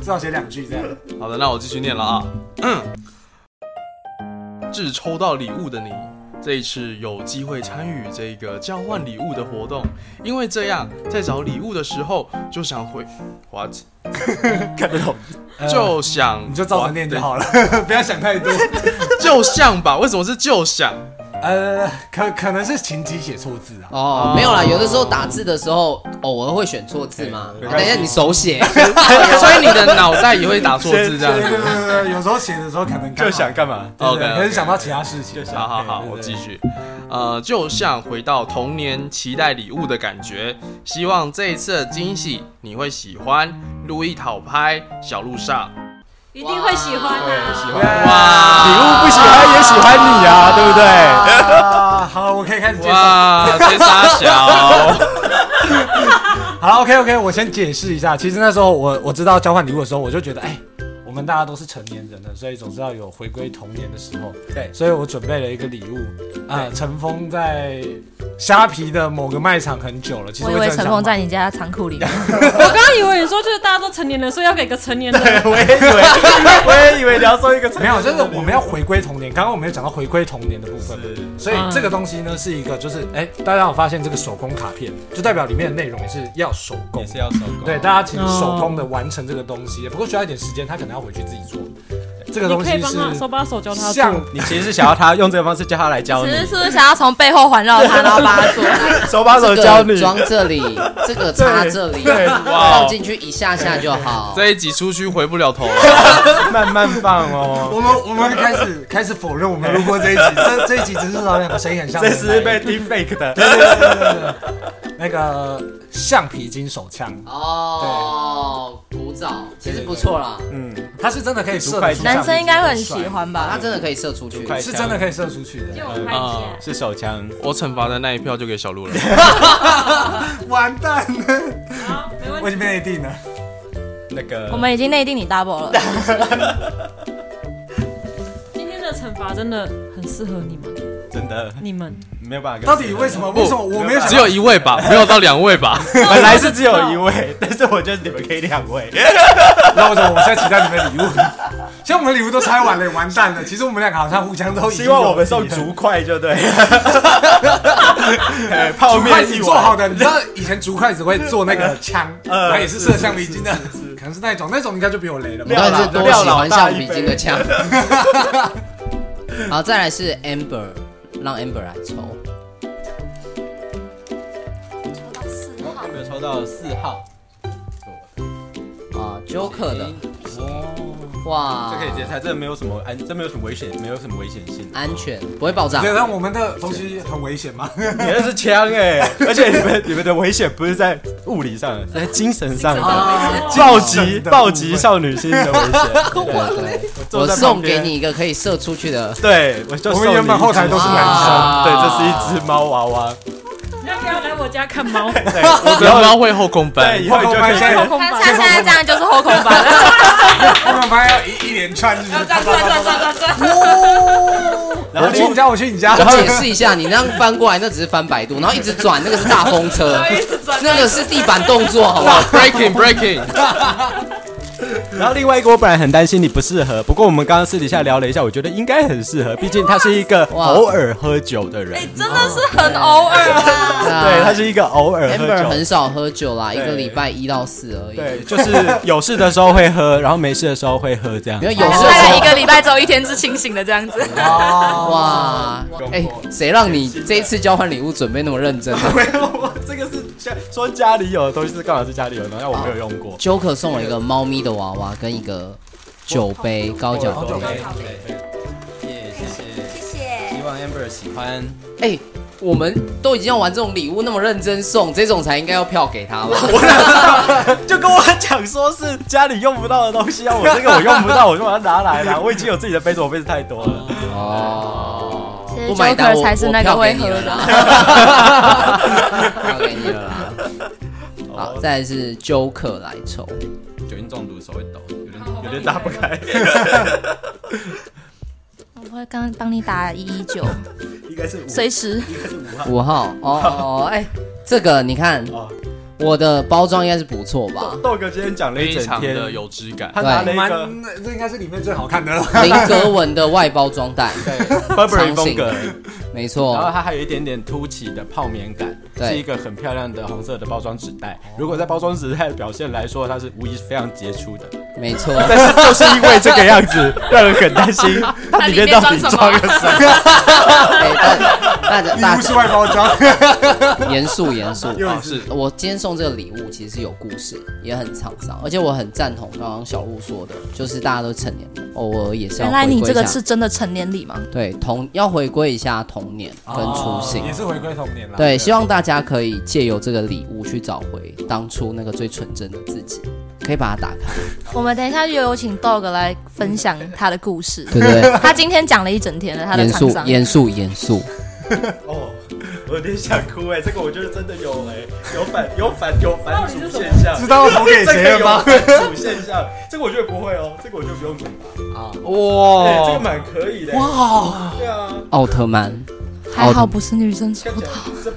至少写两句这样。好的，那我继续念了啊。嗯，致抽到礼物的你，这一次有机会参与这个交换礼物的活动，因为这样在找礼物的时候就想回 what [LAUGHS] 看不懂？就想你就照着念就好了，[LAUGHS] 不要想太多。[LAUGHS] 就像吧？为什么是就想？呃，可可能是琴棋写错字啊。哦，没有啦，有的时候打字的时候偶尔会选错字嘛。等一下你手写，[LAUGHS] [LAUGHS] 所以你的脑袋也会打错字这样子。对对对对，有时候写的时候可能就想干嘛？对对 OK，OK 可是想到其他事情。就想好好好，我继续。呃，就像回到童年期待礼物的感觉，希望这一次的惊喜你会喜欢。路易讨拍，小路上。一定会喜欢对，的。喜欢。哇，礼物不喜欢也喜欢你啊，对不对？啊，好，我可以开始介绍。哇，这傻小。[LAUGHS] 好，OK OK，我先解释一下。其实那时候我我知道交换礼物的时候，我就觉得，哎、我们大家都是成年人了，所以总是要有回归童年的时候。对所以我准备了一个礼物啊，尘封在虾皮的某个卖场很久了。其实我以为尘封在你家仓库里面。[LAUGHS] 我刚刚以为你说就是大家都成年人，所以要给个成年人。[LAUGHS] 我也以为，[LAUGHS] 我也以为你要说一个没有，就是我们要回归童年。刚刚我们有讲到回归童年的部分，是所以这个东西呢是一个，就是哎、大家有发现这个手工卡片，就代表里面的内容也是要手工也。是要手工。对，大家请手工的完成这个东西，不过需要一点时间，他可能要回去自己做。这个你东西可以帮他手把手教他像。你其实是想要他用这个方式教他来教你只是，是不是想要从背后环绕他，然后把他做？[LAUGHS] 手把手教你。个装这里，这个插这里，对放进去一下下就好。这一集出去回不了头了。[LAUGHS] 慢慢放哦。我们我们开始开始否认我们录过这一集，[LAUGHS] 这这一集只是老两个声音很像这。是被 deepfake 的。对对对对对对那个橡皮筋手枪，哦，古早其实不错啦，嗯，它是真的可以射得出男生应该会很喜欢吧？他？真的可以射出去。是真的可以射出去的。啊。是手枪。我惩罚的那一票就给小鹿了。[LAUGHS] 完蛋了，好，没问题。我已经被内定了。那个我们已经内定你 double 了。[LAUGHS] 今天的惩罚真的很适合你们，真的你们没有办法跟。到底为什么？为什么我没有想只有一位吧，没有到两位吧？[LAUGHS] 本来是只有一位，但是我觉得你们可以两位。那为什么我们现在期待你们的礼物？其实我们的礼物都拆完了，完蛋了。[LAUGHS] 其实我们两个好像互相都希望我们送竹筷就对。[LAUGHS] 哎泡面一碗。子做好的，你知道以前竹筷子会做那个 [LAUGHS] 枪，呃它也是射橡皮筋的，可能是那种，那种应该就比我雷了吧你。到底是多喜欢橡皮筋的廖枪？好，再来是 Amber，让 Amber 来抽。有没有抽到四号？啊，Joker 的，哇，这可以直接猜，这没有什么安，这没有什么危险，没有什么危险性。安全，不会爆炸。对，但我们的东西很危险吗？你那是枪哎，[LAUGHS] 而且你们你们的危险不是在物理上，是 [LAUGHS] 在精神上的，暴击暴击少女心的危险。[LAUGHS] 我送给你一个可以射出去的。对，我就我们原本后台都是男生啊对，这是一只猫娃娃。你要不要来我家看猫？[LAUGHS] 对，[LAUGHS] 我的猫会后空翻对，以。后你就可以现在后空翻他像现在这样就是后空翻了，我们班要一一连串，就是转转转转转。然后我去你家，我去你家。我解释一下，你那样翻过来，那只是翻百度，然后一直转，那个是大风车，[LAUGHS] 那个是地板动作，好不好？Breaking breaking，[LAUGHS] 然后另外一个，我本来很担心你不适合，不过我们刚刚私底下聊了一下，我觉得应该很适合，毕竟他是一个偶尔喝酒的人。哎真的是很偶尔啊！[LAUGHS] 对，他是一个偶尔喝 Amber 酒。很少喝酒啦，一个礼拜一到四而已。对，就是有事的时候会喝，然后没事的时候会喝，这样没。有有事的大概一个礼拜只有一天是清醒的这样子。哇，哎，谁让你这一次交换礼物准备那么认真啊 [LAUGHS] 没有，我这个是家说家里有的东西是刚好是家里有的，但我没有用过。？Joker 送了一个猫咪的娃娃跟一个酒杯，高脚杯。酒杯谢谢谢谢。希望 Amber 喜欢。哎、我们都已经要玩这种礼物那么认真送，这种才应该要票给他吧？就跟我讲说是家里用不到的东西啊，我这个我用不到，我就把它拿来了。我已经有自己的杯子，我杯子太多了。哦，不买单 Joker 我才是那个会喝的。票给你了啦。[LAUGHS] 好，再来是 Joker 来抽。酒精中毒手会抖，有点有点打不开。[LAUGHS] 我会刚帮你打一一九，应该是五，随时。应该是五号。五号哦哦，哎、这个你看，哦我的包装应该是不错吧？豆哥今天讲了一整天，常的有质感。他拿了一蛮个，这应该是里面最好看的了。菱格纹的外包装袋，对 Burberry 风格，[LAUGHS] 没错然后，它还有一点点凸起的泡棉感，对是一个很漂亮的红色的包装纸袋。如果在包装纸袋的表现来说，它是无疑是非常杰出的。没错。[LAUGHS] 但是就是因为这个样子，让人很担心 [LAUGHS] 它里面到底装了什么。[LAUGHS] 哎，大大家大家礼物是外包装，严肃严肃。又哦是我今天送这个礼物其实是有故事，也很沧桑，而且我很赞同刚刚小鹿说的，就是大家都成年了，偶尔也是要原来你这个是真的成年礼吗？对同要回归一下童年跟初心。也是回归童年了。对，希望大家可以借由这个礼物去找回当初那个最纯真的自己，可以把它打开，[LAUGHS] 我们等一下就有请 Dog 来分享他的故事。对不对？[LAUGHS] 他今天讲了一整天了，他的严肃沧桑。严肃严肃，[LAUGHS] 哦，我有点想哭哎，这个我觉得真的有哎，有反有反有反主现象，知道投给谁了吗？反主现象，这个我觉得不会哦，这个我就不用赌吧。啊。哇，这个蛮可以的。哇，对啊，奥特曼，还好不是女生抽看起到来。这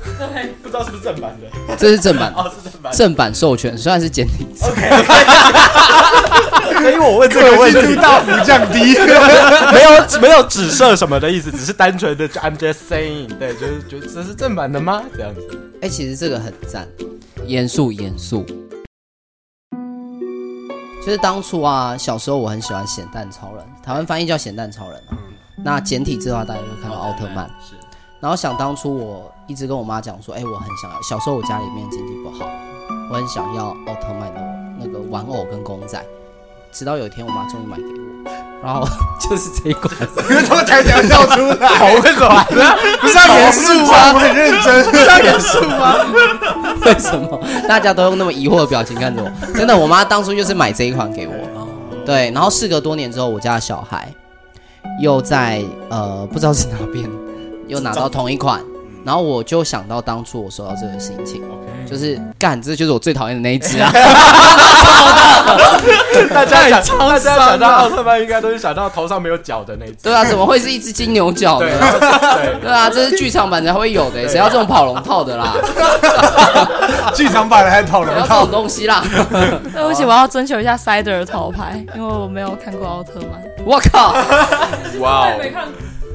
不知道是不是正版的。这是正版，哦，是正版。正版授权，虽然是简体字，所以我问这个问题，大幅降低。没有没有指涉什么的意思，只是单纯的 I'm just saying，对，就是觉得这是正版的吗？这样子。哎、其实这个很赞，严肃严肃。就是当初啊，小时候我很喜欢咸蛋超人，台湾翻译叫咸蛋超人啊。那简体字的话，大家就会看到奥特曼。是。然后想当初我一直跟我妈讲说，哎、我很想要。小时候我家里面经济不好，我很想要奥特曼的那个玩偶跟公仔。直到有一天，我妈终于买给我，然后就是这一款。怎么才讲笑出来？好为什么？不是要严肃吗？我很认真，不是要严肃吗？为什么大家都用那么疑惑的表情看着我？真的，我妈当初就是买这一款给我。对，然后事隔多年之后，我家的小孩又在呃不知道是哪边又拿到同一款，然后我就想到当初我收到这个心情，就是干，这就是我最讨厌的那一只啊！[LAUGHS] [LAUGHS] 大家想，大家想到奥特曼，应该都是想到头上没有角的那一只。对啊，怎么会是一只金牛角呢？对啊，这是剧场版才会有的，谁要这种跑龙套的啦？[LAUGHS] 剧场版的还是讨论谁要这种东西啦？对不起，我要征求一下 Cider 的头牌，因为我没有看过奥特曼。我靠！哇哦，我也没看，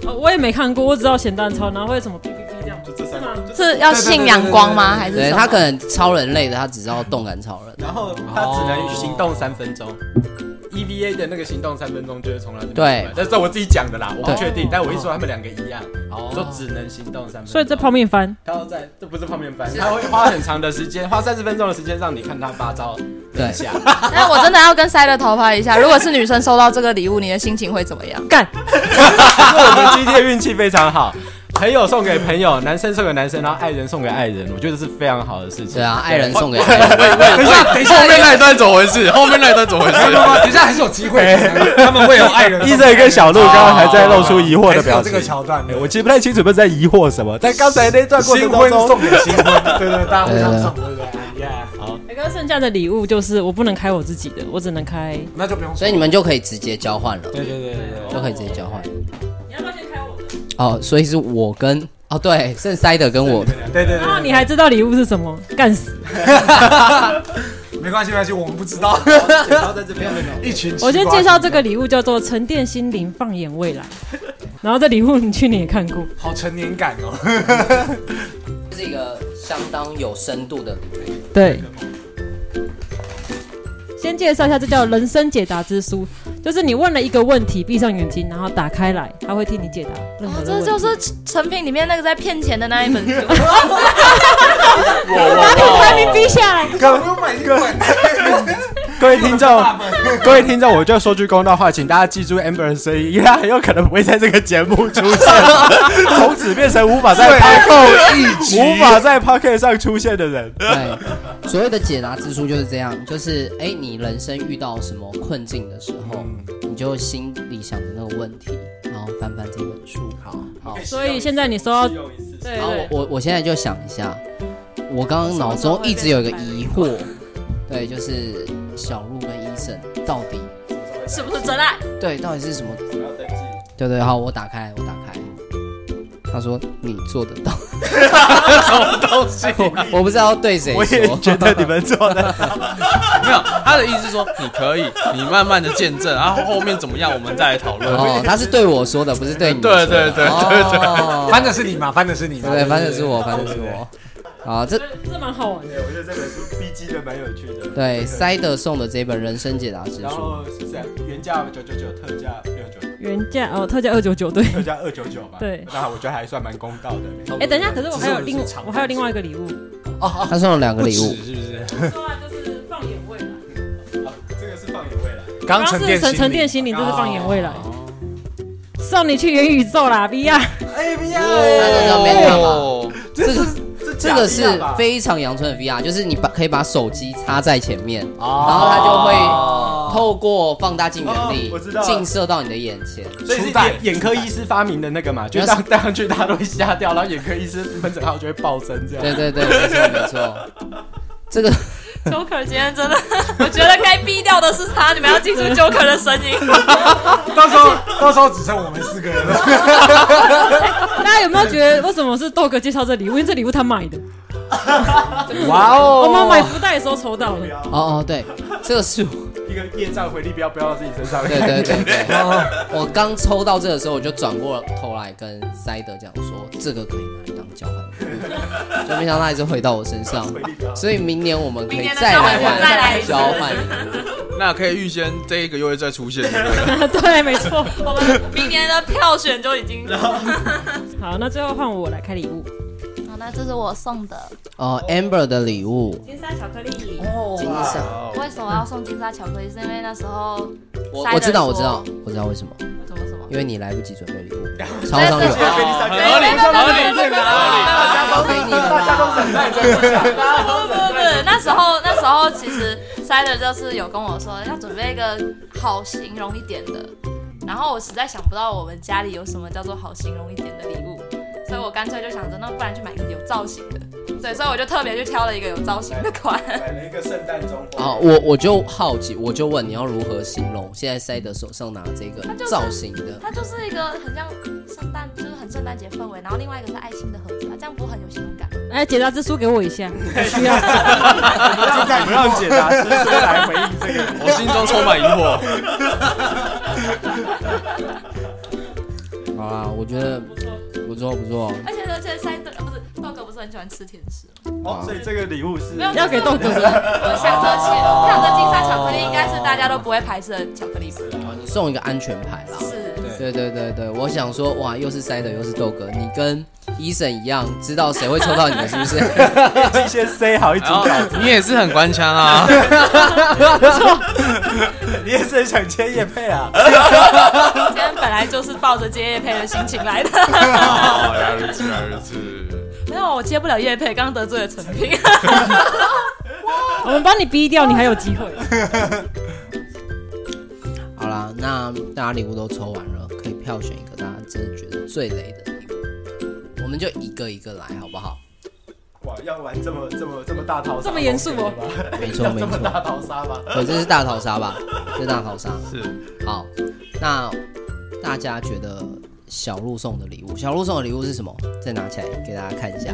呃我也没看过，我只知道咸蛋超，然后为什么哔哔哔这样？就这三个。是要信仰光吗？还是什么对他可能超人类的，他只知道动感超人。然后他只能行动三分钟。EVA 的那个行动三分钟就是从那里面对出来但是这我自己讲的啦，我不确定。但我一说他们两个一样，我说只能行动三分钟。所以这泡面番，他要在，这不是泡面番，他会花很长的时间，花三十分钟的时间让你看他八招对下。[LAUGHS] 那我真的要跟 Cider 头牌一下，如果是女生收到这个礼物，你的心情会怎么样？干，[LAUGHS] 我们今天运气非常好，朋友送给朋友，男生送给男生，然后爱人送给爱人，我觉得是非常好的事情。对啊，爱人送给爱人。等一下，等一下，后面那一段怎么回事？后面那一段怎么回事？等一下还是有机会，他们会有爱人。医生跟小鹿刚刚还在露出疑惑的表情。这个桥段哎，我其实不太清楚，不是在疑惑什么，但刚才那段过程新婚当中，送给新婚，对对，大家互相送，对不对个剩下的礼物就是我不能开我自己的，我只能开。那就不用。所以你们就可以直接交换了，对对对对就可以直接交换。哦，所以是我跟哦对，剩塞的跟我。对对对，然后你还知道礼物是什么？干死！[LAUGHS] 没关系没关系，我们不知道。然后在这边一群，我先介绍这个礼物叫做沉淀心灵，放眼未来。[LAUGHS] 然后这礼物你去年也看过，好成年感哦。这 [LAUGHS] 是一个相当有深度的礼物。对。先介绍一下，这叫人生解答之书，就是你问了一个问题，闭上眼睛，然后打开来，他会替你解答任何哦，的问题。这就是成品里面那个在骗钱的那一本书。[LAUGHS] [LAUGHS] 把品牌名逼下来。刚刚买一个，各位听众，[LAUGHS] 各位听众，我就说句公道话，请大家记住 Amber 的声音，因为他很有可能不会在这个节目出现，[LAUGHS] 从此变成无法在 Podcast 无法在 Podcast 上出现的人。对，所谓的解答之书就是这样，就是哎，你人生遇到什么困境的时候，你就心里想的那个问题，然后翻翻这本书。好，好。所以现在你说，对，然后我我现在就想一下，我刚刚脑中一直有一个疑惑。对，就是小鹿跟 Eason 到底是不是真爱？对，到底是什么？对对，好，我打开，我打开。他说你做得到，什么东西？我，[LAUGHS] 我不知道对谁说。我也觉得你们做的 [LAUGHS] 没有。他的意思是说你可以，你慢慢的见证，然后后面怎么样，我们再来讨论。哦，[LAUGHS] 他是对我说的，不是对你。对对对对对，哦、翻的是你嘛？翻的是你嘛？对，翻的是我，翻的是我。啊，这这蛮好玩的，我觉得这本书 B G 的蛮有趣的。对，塞德送的这本人生解答之书，然后是这样，原价九九九，特价六九九。原价哦，特价二九九，对，特价二九九吧。对，那我觉得还算蛮公道的。哎，等一下，可是我还有另我还有另外一个礼物。哦，他送了两个礼物，是不是？说啊，就是放眼未来。这个是放眼未来。刚刚是沉沉淀心灵，这是放眼未来。送你去元宇宙啦，VR。哎，VR。哦，这个。这个是非常阳春的 VR，就是你把可以把手机插在前面，然后它就会透过放大镜原理，镜射到你的眼前。所以是眼眼科医师发明的那个嘛，就是戴戴上去大家都会瞎掉，然后眼科医师门诊号就会暴增这样。对对对，没错没错。这个 Joker 今天真的，[LAUGHS] 我觉得该毙掉的是他，你们要记住 Joker 的声音。[LAUGHS] 到时候到时候只剩我们四个人了。[LAUGHS] 大家有没有觉得为什么是豆哥介绍这礼物？因为这礼物他买的。哇哦！我们买福袋的时候抽到了。哦哦，对，这个是一个业障回力镖，不要到自己身上。对对对对。[LAUGHS] 我刚抽到这个时候，我就转过头来跟塞德讲说，这个可以拿来当交换，就没想到还是回到我身上。所以明年我们可以再来玩交换。那可以预先这一个又会再出现。对，没错。我们明年的票选就已经。[LAUGHS] [LAUGHS] 好，那最后换我来开礼物。好，那这是我送的哦，Amber 的礼物，金沙巧克力。哦，金沙。为什么要送金沙巧克力？是因为那时候我我知道，我知道，我知道为什么。什么什么？因为你来不及准备礼物，超商有。合理，合理，合理，大家都给你了，大家都等待着。不不不，那时候那时候其实。塞德就是有跟我说要准备一个好形容一点的，然后我实在想不到我们家里有什么叫做好形容一点的礼物，所以我干脆就想着，那不然去买个有造型的。对，所以我就特别去挑了一个有造型的款，买了一个圣诞钟。[LAUGHS] 啊，我我就好奇，我就问你要如何形容现在塞德手上拿这个造型的？它就是一个很像圣诞，就是很圣诞节氛围，然后另外一个是爱心的盒子，这样不很有形容感吗？哎，解答之书给我一下，[LAUGHS] 需要。现在不让解答之书来回应这个，我心中充满疑惑。[LAUGHS] 好啦，我觉得不错，不错，而且而且塞德不是。豆哥不是很喜欢吃甜食哦，所以这个礼物是要给豆哥。我想着起，想着金沙巧克力应该是大家都不会排斥的巧克力。你送一个安全牌啦。是，对对对对，我想说，哇，又是塞德，又是豆哥，你跟 Eason 一样，知道谁会抽到你的，是不是？[LAUGHS] 先塞好一组稿子，你也是很官腔啊。[LAUGHS] 你也是很想接叶配啊。[LAUGHS] 本来就是抱着接叶配的心情来的。[LAUGHS] 原来如此，原来如此。没有，我接不了叶配，刚刚得罪了陈平。[LAUGHS] 我们帮你逼掉，你还有机会。[LAUGHS] 好啦，那大家礼物都抽完了，可以票选一个大家真的觉得最雷的礼物，我们就一个一个来，好不好？哇，要玩这么这么这么大逃杀，这么严肃哦？没错没错，大逃杀吧？对，这是大逃杀吧？这是大逃杀。是。好，那大家觉得？小鹿送的礼物，小鹿送的礼物是什么？再拿起来给大家看一下。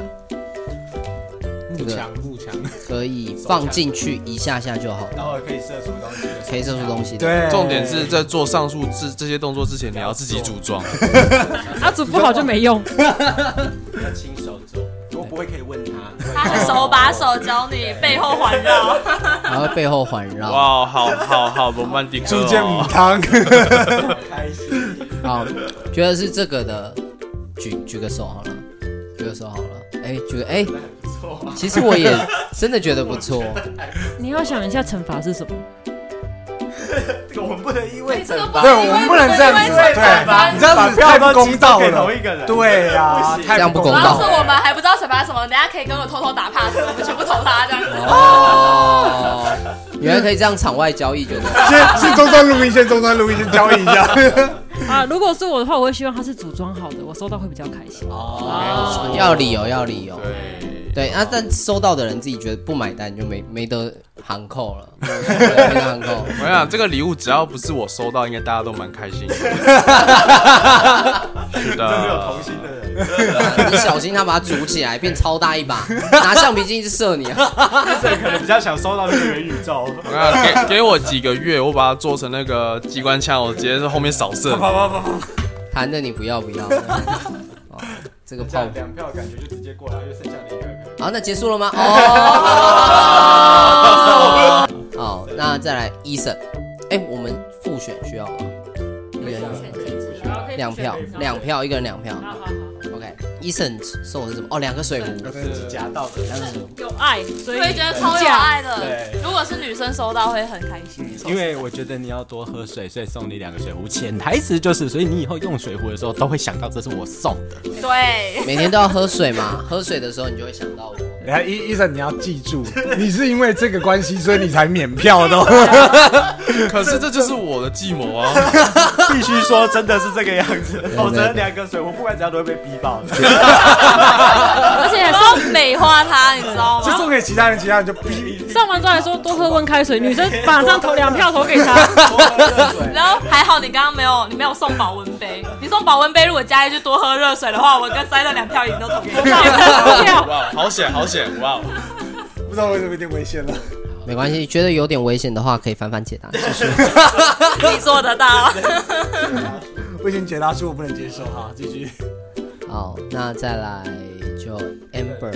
木墙，木墙可以放进去一下下就好，然后可以射出东西，可以射出东西。对，重点是在做上述这这些动作之前，你要自己组装。他 [LAUGHS] 组不好就没用。要亲手做，我不会可以问他，他会手把手教你，背后环绕，然后背后环绕。哇，好好好，罗曼蒂克，初见母汤，[LAUGHS] 开心。好，觉得是这个的，举举个手好了，举个手好了。哎，举个哎，不错。其实我也真的觉得不错。你要想一下惩罚是什么？这个我们不能因为惩罚，对，我们不能这样子，对，你这样子太不公道了同一个人。对呀，太这样不公道主要是我们还不知道惩罚什么，等下可以跟我偷偷打 pass，我们全部投他这样子。哦，原来可以这样场外交易，觉得先先中断录音，先中断录音，先交易一下。[LAUGHS] 啊，如果是我的话，我会希望它是组装好的，我收到会比较开心。哦，要理由要理由。对，对啊，但收到的人自己觉得不买单，就没没得行扣了，对 [LAUGHS] 没得行扣。我想这个礼物只要不是我收到，应该大家都蛮开心的。[LAUGHS] 是的，真没有同心的人。[LAUGHS] 对啊你小心他把它煮起来变超大一把，拿橡皮筋一直射你啊！这可能比较想收到那个元宇宙。我看给给我几个月，我把它做成那个机关枪，我直接在后面扫射。弹的你不要不要。哦，这个这炮两票感觉就直接过来，因为剩下的一。好，那结束了吗？[LAUGHS] 哦，好，那再来一审，哎，我们复选需要吗？一个人两票，两票，一个人两票。好好好，OK，医生送的是什么？哦，两个水壶，自己夹到的，两个水壶。有爱，所以会觉得超有爱的对。如果是女生收到会很开心。因为我觉得你要多喝水，所以送你两个水壶。潜台词就是，所以你以后用水壶的时候都会想到这是我送的。对，每天都要喝水嘛，喝水的时候你就会想到我。等 [LAUGHS] 下，医医生你要记住，[LAUGHS] 你是因为这个关系，所以你才免票的哦。[LAUGHS] 可是这就是我的计谋啊！必须说真的是这个样子，否则两个水壶不管怎样都会被逼爆的。而且还然后美化他，你知道就吗？送给其他人，其他人就逼。上完之后还说多喝温开水，女生马上投两票投给他。[LAUGHS] 然后还好你刚刚没有，你没有送保温杯。你送保温杯，如果加一句多喝热水的话，我跟塞了两票赢都投给你。票哇，好险，好险！哇，不知道为什么有点危险了。没关系，觉得有点危险的话可以翻翻解答。[LAUGHS] 你做得到。不行，解答是我不能接受哈，继续。好，那再来就 Amber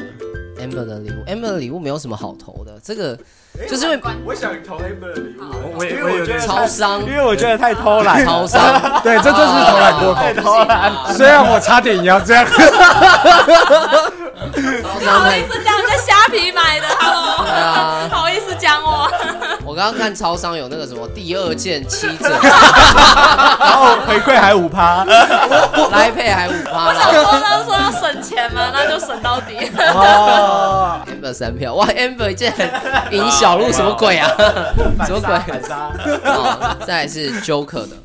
Amber 的礼物，Amber 的礼物没有什么好投的，这个就是因为我想投 Amber 的礼物，我也因为我觉得超商因为我觉得太偷懒，超商，[LAUGHS] 对，这就是偷懒多投。太偷懒。虽然我差点也要这样。超商太不好意思，讲在虾皮买的，[LAUGHS] Hello，对啊不好意思讲我。[LAUGHS] 我刚刚看超商有那个什么第二件七折，[LAUGHS] 然后回馈还五趴，来配还五趴我想啦说那说要省钱嘛，那就省到底。哦，，Amber 三票，哇，Amber 竟然赢小鹿，什么鬼啊？什么鬼？反杀。好，再来是 Joker 的。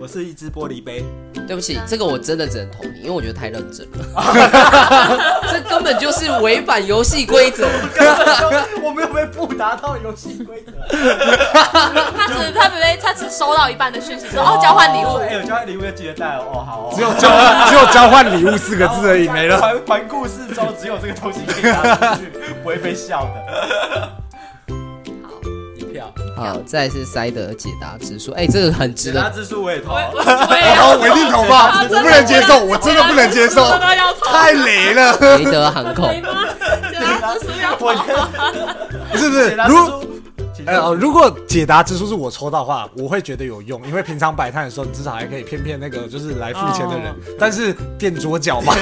我是一只玻璃杯，对不起，这个我真的只能同意，因为我觉得太认真了。[LAUGHS] 这根本就是违反游戏规则。我没有被不达到游戏规则。他只他没他只收到一半的讯息，说哦交换礼物。哎，有交换礼物要记得带哦。哦，好哦。[LAUGHS] 只有交只有交换礼物四个字而已，没了。环环顾四周，只有这个东西可以拿出去，不会被笑的。好，再来是塞德解答之书，哎，这个很值解答得。之书我也投。我也 [LAUGHS] 好，我一定投吧，啊我不能接受，我真的不能接受，真的要投。太雷了。雷德航空。解答之书要投。[LAUGHS] 不是不是解，答之如书。呃，哦如果解答之书是我抽到的话，我会觉得有用，因为平常摆摊的时候，你至少还可以骗骗那个就是来付钱的人。但是垫桌脚嘛，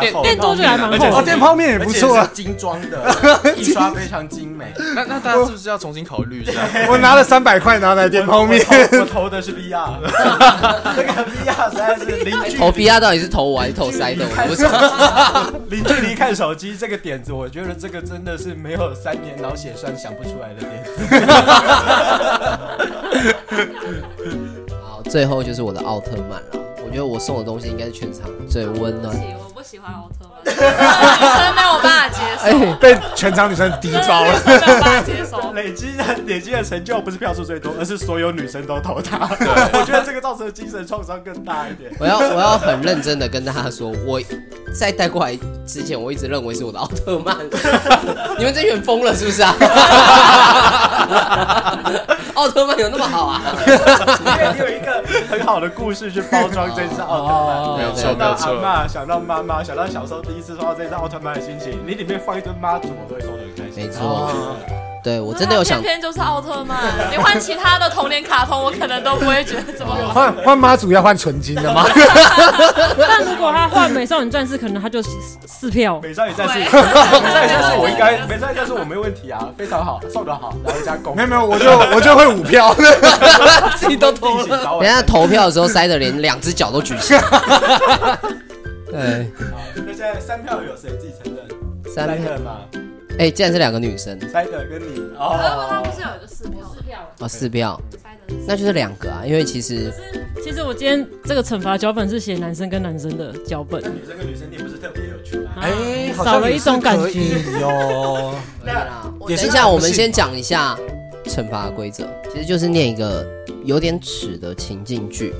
垫垫桌脚还蛮厚哦，垫泡面也不错啊。精装的，印刷非常精美。那那大家是不是要重新考虑一下？[LAUGHS] 我拿了三百块拿来垫泡面，我投的是 VR，这个 VR 实在是零距投 VR，到底是投我还是投塞的？我不知道。零距离看手机这个点子，我觉得这个真的是没有三年脑血栓想不出来的点子。[LAUGHS] 好，最后就是我的奥特曼了。我觉得我送的东西应该是全场最温暖。我不喜欢奥特曼，女生没有办法接受，被全场女生低招了。没有办法接受。累积的累积的成就不是票数最多，而是所有女生都投他。我觉得这个造成的精神创伤更大一点。我要我要很认真的跟大家说，我在带过来之前，我一直认为是我的奥特曼。[LAUGHS] 你们这群人疯了是不是啊？[LAUGHS] 奥特曼有那么好啊？因为你有一个很好的故事去包装这只奥特曼，没有错想到没有错想到妈妈，想到小时候第一次收到这只奥特曼的心情，你里面放一堆妈祖，我都会收的很开心。没错。对我真的有想偏偏就是奥特曼。你换其他的童年卡通，我可能都不会觉得怎么好。[LAUGHS] 换换妈祖要换纯金的吗？[LAUGHS] 但如果他换美少女战士，可能他就四票。美少女战士，美少女战士我应该，[LAUGHS] 美少女战士我没问题啊，非常好，送的好，然后加公。没有没有，我就我就会五票，自己都投了。人家投票的时候塞的连两只脚都举起来。对。那现在三票有谁自己承认？三票吗？哎、欸，竟然是两个女生，塞德跟你哦，他不是有一个四票，四票哦，四票，那就是两个啊，因为其实其实我今天这个惩罚脚本是写男生跟男生的脚本，那女生跟女生你不是特别有趣吗？哎、欸，少了一种感觉哟。[LAUGHS] 对啦，等一下我们先讲一下惩罚规则，其实就是念一个有点耻的情境剧，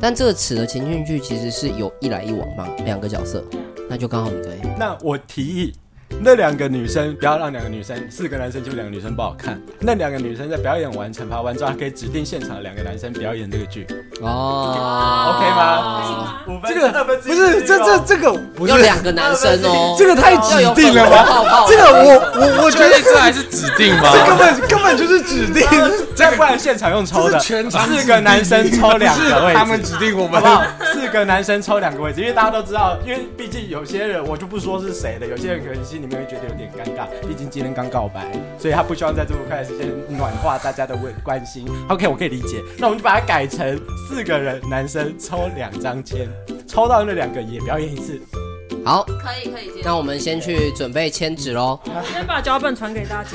但这个词的情境剧其实是有一来一往嘛，两个角色，那就刚好你对。那我提议。那两个女生不要让两个女生，四个男生就两个女生不好看。那两个女生在表演完惩罚完之后，还可以指定现场的两个男生表演这个剧。哦，OK 吗？这个不是这这这个不是两个男生哦，这个太指定了吧？这个我我我觉得这还是指定吗？这根本根本就是指定，这不然现场用抽的，全场四个男生抽两个位置，他们指定我们，好不好？四个男生抽两个位置，因为大家都知道，因为毕竟有些人我就不说是谁的，有些人可能心里面会觉得有点尴尬，毕竟今天刚告白，所以他不希望在这么快的时间暖化大家的问关心。OK，我可以理解，那我们就把它改成四个人男生抽两张签，抽到那两个也表演一次。好，可以可以。那我们先去准备签纸喽。先把脚本传给大家。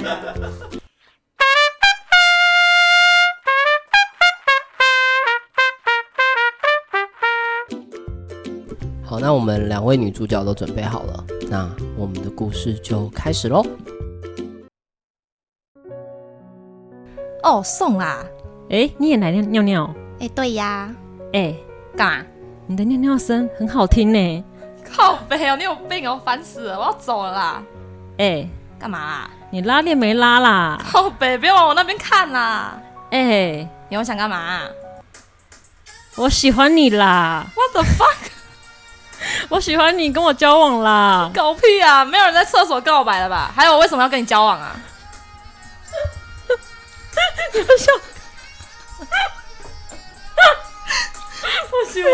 好，那我们两位女主角都准备好了，那我们的故事就开始喽。哦，送啦！哎，你也来尿尿？哎，对呀。哎，干嘛？你的尿尿声很好听呢。靠北哦，你有病哦，烦死了，我要走了啦。哎，干嘛啦？你拉链没拉啦？靠北，别往我那边看啦。哎，你又想干嘛？我喜欢你啦。What the fuck？[LAUGHS] 我喜欢你，跟我交往啦！狗屁啊！没有人在厕所告白了吧？还有，我为什么要跟你交往啊？你要笑？不行吗？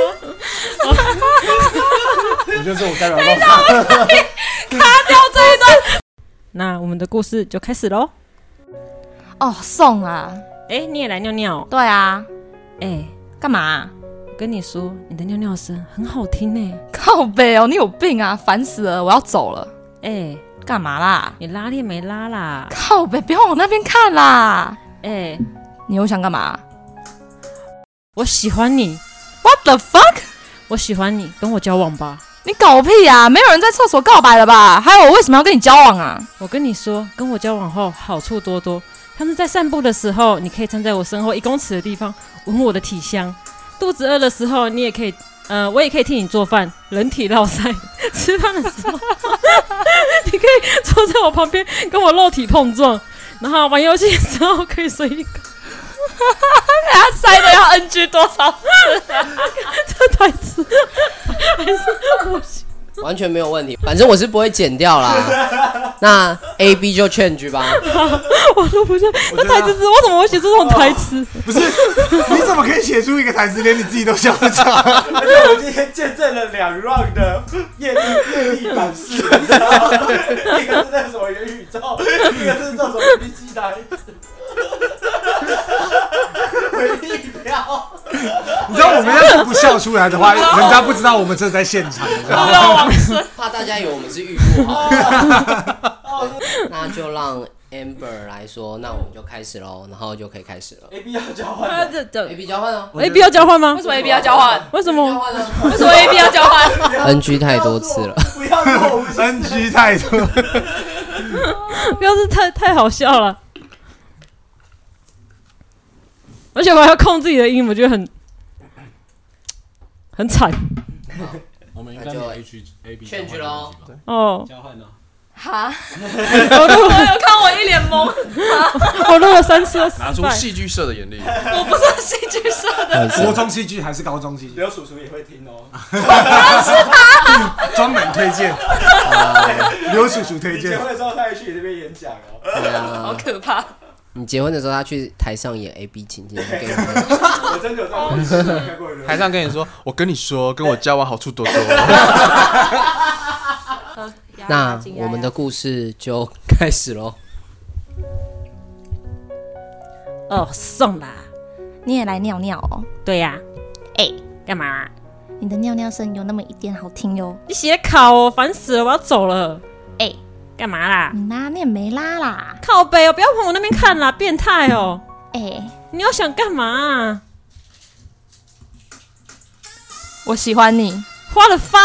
我就是我代表。卡掉这一段。[LAUGHS] 那我们的故事就开始喽。哦，送啊！哎，你也来尿尿？对啊。哎，干嘛？我跟你说，你的尿尿声很好听呢。靠北哦，你有病啊！烦死了，我要走了。哎，干嘛啦？你拉链没拉啦？靠北，别往我那边看啦！哎，你又想干嘛？我喜欢你。What the fuck？我喜欢你，跟我交往吧。你搞屁啊！没有人在厕所告白了吧？还有，我为什么要跟你交往啊？我跟你说，跟我交往后好处多多。他们在散步的时候，你可以站在我身后一公尺的地方，闻我的体香。肚子饿的时候，你也可以，呃，我也可以替你做饭，人体绕塞。[LAUGHS] 吃饭的时候，[LAUGHS] 你可以坐在我旁边，跟我肉体碰撞。然后玩游戏的时候，可以随意。[LAUGHS] 他塞的要 NG 多少次啊？这台词还是我。完全没有问题，反正我是不会剪掉啦。[LAUGHS] 那 A B 就 change 吧。[LAUGHS] 我都不是，那台词是，我怎么会写出这种台词？不是，你怎么可以写出一个台词，连你自己都笑不场？[LAUGHS] 而且我今天见证了两 round 的业力业力反噬，你知道吗？一个是在什么元宇宙，一个是做什么 B G 台词。[LAUGHS] 你知道我们要是不笑出来的话，[LAUGHS] 人家不知道我们这在现场，你知道吗？[LAUGHS] 怕大家以为我们是预录好。那就让 Amber 来说，那我们就开始喽，然后就可以开始了。A B 要交换，A B 交换哦。A B 要交换吗？为什么 A B 要交换？为什么？为什么 A B 要交换？N G 太多次了。不要弄 N G 太多，不要是太太好笑了。而且我还要控自己的音，我觉得很很惨。我们应该就 A G A B 劝句喽。哦，交换呢？哈，[LAUGHS] 我有看我一脸懵，[LAUGHS] 我录了三次拿出。戏剧社的眼力，我不是戏剧社的，国中戏剧还是高中戏剧？刘叔叔也会听哦。[LAUGHS] 专门推荐，刘叔叔推荐。结婚的时候他还去你这边演讲哦。好啊，可怕。你结婚的时候他去台上演 A B 情境给你 [LAUGHS] 们。我真的有台上跟你说，我跟你说，跟我交往好处多多。[LAUGHS] 那我们的故事就开始喽。哦，送啦。你也来尿尿哦？对呀、哎、干嘛、你的尿尿声有那么一点好听哟。你写考哦，烦死了，我要走了。哎、干嘛啦？你拉链没拉啦？靠背哦，不要往我那边看啦，变态哦！[LAUGHS] 哎、你要想干嘛、啊？我喜欢你，花了发？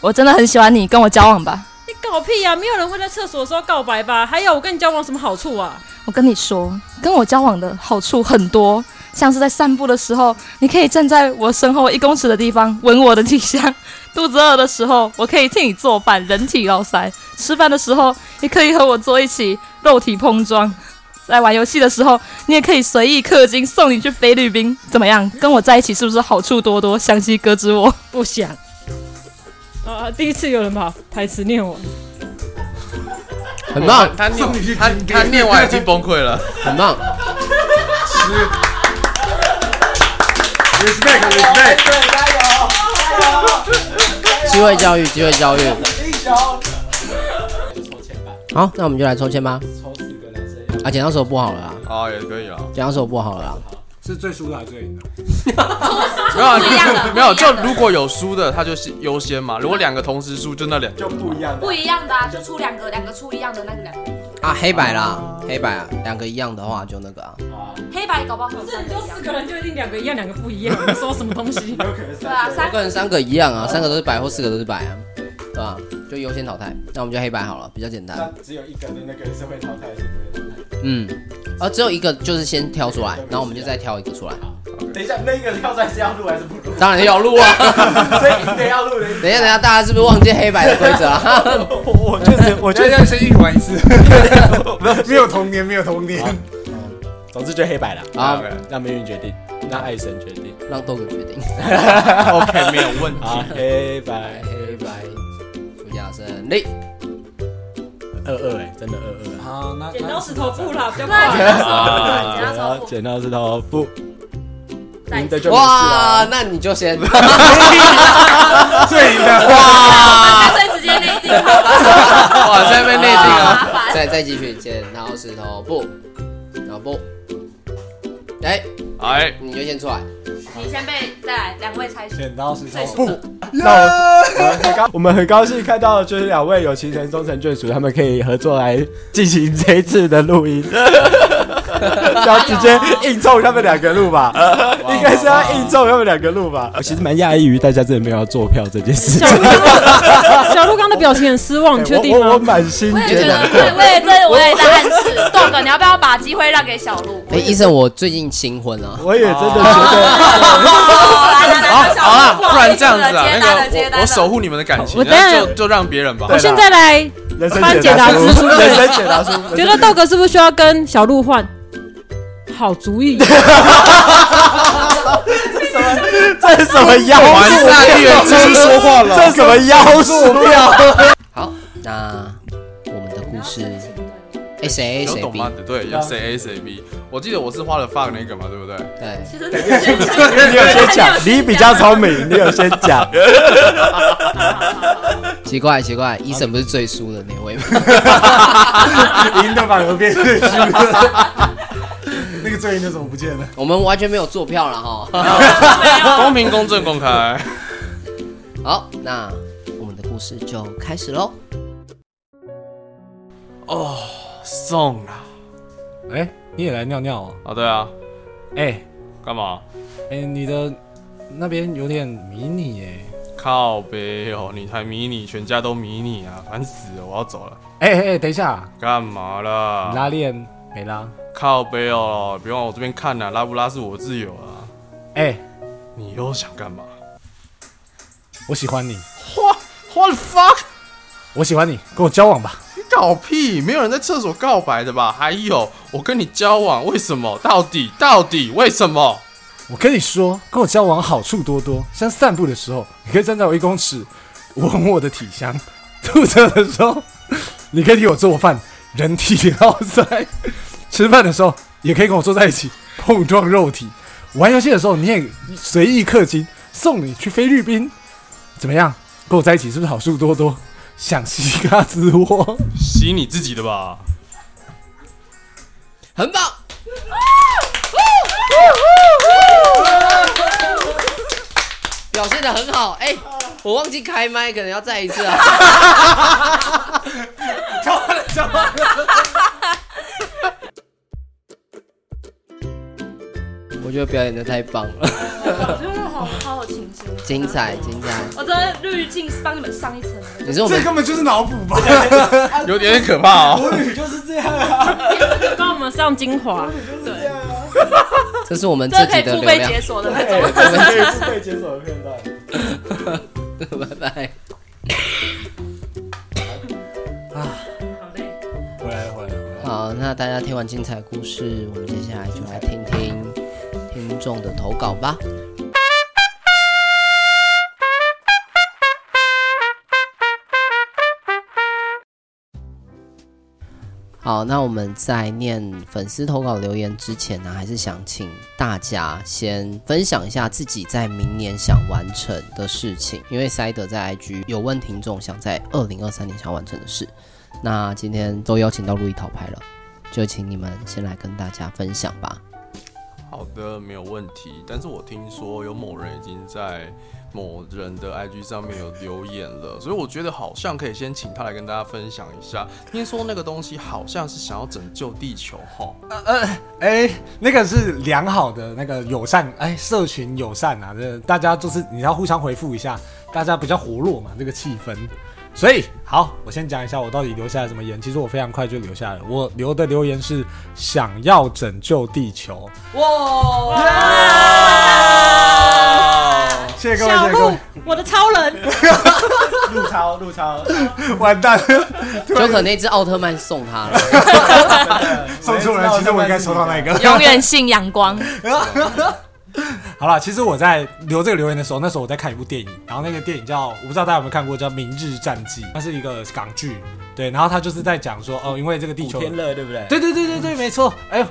我真的很喜欢你，跟我交往吧。你搞屁呀、啊！没有人会在厕所的时候告白吧？还有，我跟你交往什么好处啊？我跟你说，跟我交往的好处很多，像是在散步的时候，你可以站在我身后一公尺的地方闻我的体香；[LAUGHS] 肚子饿的时候，我可以替你做饭，人体劳塞；吃饭的时候，也可以和我坐一起，肉体碰撞；在玩游戏的时候，你也可以随意氪金送你去菲律宾。怎么样？跟我在一起是不是好处多多？湘西哥之我。不想。啊，第一次有人把台词念完，很棒，他念他他念完已经崩溃了。很棒。respect respect，机会教育，机会教育。好，那我们就来抽签吧。啊，剪刀手不好了啊，啊，也可以啊。剪刀手不好了啊。是最输的还是最赢的？没有啊，没有，就如果有输的，他就是优先嘛。如果两个同时输，就那两个就不一样。不一样的啊，就出两个，两个出一样的那个两个。啊，黑白啦，黑白啊，两个一样的话就那个啊。黑白搞不好有这就四个人就一定两个一样，[LAUGHS] 两个不一样。你说什么东西？有可能对啊，有三个人三个一样啊，三个都是白或四个都是白啊，对吧？就优先淘汰。那我们就黑白好了，比较简单。那只有一个的那个是会淘汰，是不会淘汰。嗯，而，只有一个就是先挑出来，然后我们就再挑一个出来。等一下，那个跳出来是要录还是不录？当然要录啊！[LAUGHS] 所以一定要录的。等一下，等一下，大家是不是忘记黑白的规则啊？我确实，我确实要先预玩一次，[LAUGHS] 没有童年，没有童年。总之就黑白了。好，OK，让命运决定，让爱神决定。让豆哥决定。[LAUGHS] OK，没有问好题。，黑白黑白，副驾胜利。二二哎，真的二二。好，那剪刀石头布啦，比较对，快。剪刀啊石头布，剪刀石头布，哇了，。那你就先。[LAUGHS] 最赢的哇！干脆直接内定好了。[LAUGHS] 哇，在那边内定麻啊！再再继续，剪刀石头布，然后布。哎，哎，你就先出来。你先被再来两位猜拳。剪刀石最头布，那我我们很高，我们很高兴看到就是两位有情人终成眷属，他们可以合作来进行这一次的录音，[LAUGHS] 要直接硬凑他们两个录吧，[LAUGHS] 应该是要硬凑他们两个录吧。我其实蛮讶异于大家真的没有要做票这件事情小，鹿刚，的表情很失望，你确定我我我吗？满心我也觉得，我也这我也在暗示，豆哥，你要不要把机会让给小鹿？哎，医生，我最近新婚了。我也真的觉得，[LAUGHS] 好，小好了，鹿不然这样子啊，我我守护你们的感情，就就让别人吧。我现在来翻解答之书人生解答书，觉得豆哥是不是需要跟小鹿换？好主意，这是什么妖完术？蛋，预言之书说话了。这是什么妖术票？好，那我们的故事，哎，谁 A 谁有懂 B？吗？对，要谁 A 谁 B。我记得我是花了 fuck 那个嘛，对不对？对，你有先讲，[LAUGHS] 你比较聪明，你有先讲。奇 [LAUGHS] 怪奇怪，医生不是最输的那位吗？[LAUGHS] 赢的反而变最输的。那个最赢的怎么不见了？[LAUGHS] 我们完全没有坐票了哈。[LAUGHS] 公平、公正、公开。[LAUGHS] 好，那我们的故事就开始喽。哦，送啦。哎，你也来尿尿啊？啊，对啊，哎干嘛？哎，你的那边有点迷你哎。靠背哦，你才迷你，全家都迷你啊，烦死了，我要走了。哎哎哎，等一下，干嘛啦？拉链没拉？靠背哦，别往我这边看呐、拉不拉是我自由啊。哎，你又想干嘛我喜欢你，？What the fuck？我喜欢你，跟我交往吧。你搞屁！没有人在厕所告白的吧？还有，我跟你交往，为什么？到底到底为什么？我跟你说，跟我交往好处多多。像散步的时候，你可以站在我一公尺，闻我的体香；肚子饿的时候，你可以替我做饭，人体 [LAUGHS] 奥赛；吃饭的时候，也可以跟我坐在一起，碰撞肉体；玩游戏的时候，你也随意氪金，送你去菲律宾。怎么样？跟我在一起是不是好处多多？想吸嘎子窝，吸你自己的吧，很棒，表现的很好。哎、欸，我忘记开麦，可能要再一次啊。[LAUGHS] 我觉得表演的太棒了。好好有情绪，精彩精彩！我的滤镜是帮你们上一层的，你说这根本就是脑补吧？[LAUGHS] 有点可怕哦。国语就是这样啊，帮我们上精华，对，这是我们自己的流量，这可以付费解锁 [LAUGHS] 的那种，可以付费解锁的片段。拜拜。啊，好嘞，回来回来。好，那大家听完精彩故事，我们接下来就来听听听众的投稿吧。好，那我们在念粉丝投稿留言之前呢，还是想请大家先分享一下自己在明年想完成的事情。因为塞德在 IG 有问听众想在二零二三年想完成的事，那今天都邀请到路易桃拍了，就请你们先来跟大家分享吧。好的，没有问题。但是我听说有某人已经在某人的 IG 上面有留言了，所以我觉得好像可以先请他来跟大家分享一下。听说那个东西好像是想要拯救地球，哈。呃呃，哎、那个是良好的那个友善，哎、社群友善啊，这大家就是你要互相回复一下，大家比较活络嘛，这个气氛。所以好，我先讲一下我到底留下来什么言。其实我非常快就留下来了。我留的留言是想要拯救地球。哇！哇谢谢各位。我的超人。陆超，陆超，完蛋了。[LAUGHS] 就可能那只奥特曼送他了。[LAUGHS] 送错人，其实我应该收到那个。永远信阳光。[LAUGHS] [LAUGHS] 好了，其实我在留这个留言的时候，那时候我在看一部电影，然后那个电影叫我不知道大家有没有看过，叫《明日战记》，它是一个港剧，对，然后他就是在讲说，哦，因为这个地球天乐，对不对？对对对对对，没错。哎呦，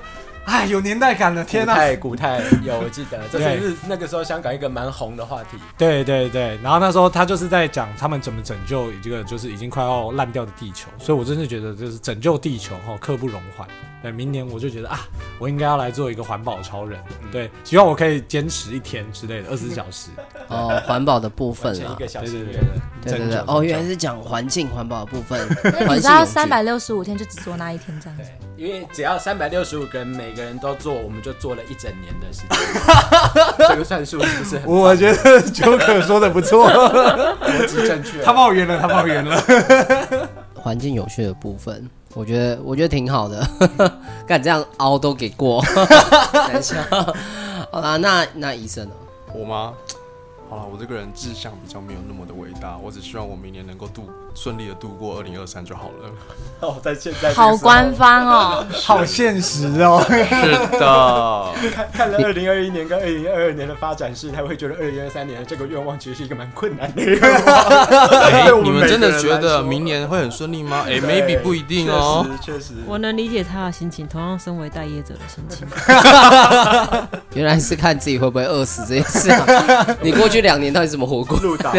哎，有年代感了，天哪！古泰，古太有，我记得，这是那个时候香港一个蛮红的话题。对对对，然后那时候他就是在讲他们怎么拯救这个就是已经快要烂掉的地球，所以我真是觉得就是拯救地球哈，刻不容缓。对，明年我就觉得啊，我应该要来做一个环保超人。对，希望我可以坚持一天之类的，二十四小时。哦，环保的部分啊，一个小时。对对对对对对。哦，原来是讲环境环保的部分。[LAUGHS] 那你知道三百六十五天就只做那一天这样子？因为只要三百六十五个人每个人都做，我们就做了一整年的时间。[LAUGHS] 这个算数是不是很？我觉得 Joker 说的不错，逻辑正确。他冒烟了，他冒烟了。环境有序的部分。我觉得我觉得挺好的，[LAUGHS] 干这样凹都给过，难笑。好啦，那那医生呢？我吗？好了，我这个人志向比较没有那么的伟大，我只希望我明年能够度顺利的度过二零二三就好了。[LAUGHS] 哦，在现在好官方哦，[LAUGHS] 好现实哦。是的，[LAUGHS] 看看了二零二一年跟二零二二年的发展是，他会觉得二零二三年的这个愿望其实是一个蛮困难的愿望。哎，你们真的觉得明年会很顺利吗？哎，maybe 不一定哦。确实，确实，我能理解他的心情，同样身为待业者的心情。原来是看自己会不会饿死这件事啊！你过去。两年到底怎么活过？路导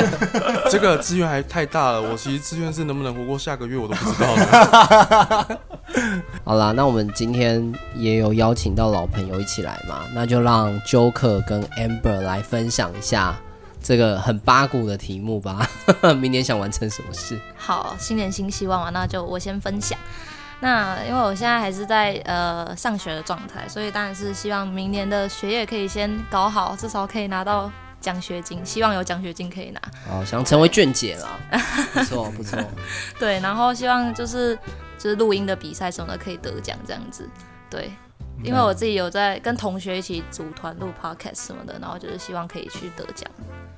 这个资源还太大了，我其实志愿是能不能活过下个月我都不知道了。[LAUGHS] 好啦，那我们今天也有邀请到老朋友一起来嘛，那就让 Joker 跟 Amber 来分享一下这个很八股的题目吧。[LAUGHS] 明年想完成什么事？好，新年新希望啊，那就我先分享。那因为我现在还是在呃上学的状态，所以当然是希望明年的学业可以先搞好，至少可以拿到。奖学金，希望有奖学金可以拿。哦，想成为卷姐了，[LAUGHS] 不错不错。对，然后希望就是就是录音的比赛什么的可以得奖这样子。对，因为我自己有在跟同学一起组团录 podcast 什么的，然后就是希望可以去得奖。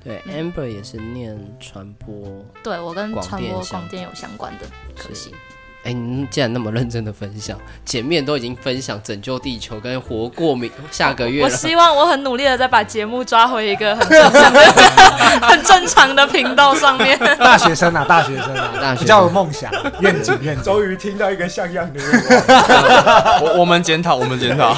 对，Amber 也是念传播，对我跟传播广电有相关的科系。哎，你既然那么认真的分享，前面都已经分享拯救地球跟活过明下个月了。[LAUGHS] 我希望我很努力的再把节目抓回一个很正常的、[LAUGHS] 很正常的频道上面。[LAUGHS] 大学生啊，大学生啊，大学生比较有梦想、愿景、愿景。终于听到一个像样的人，我我们检讨，我们检讨，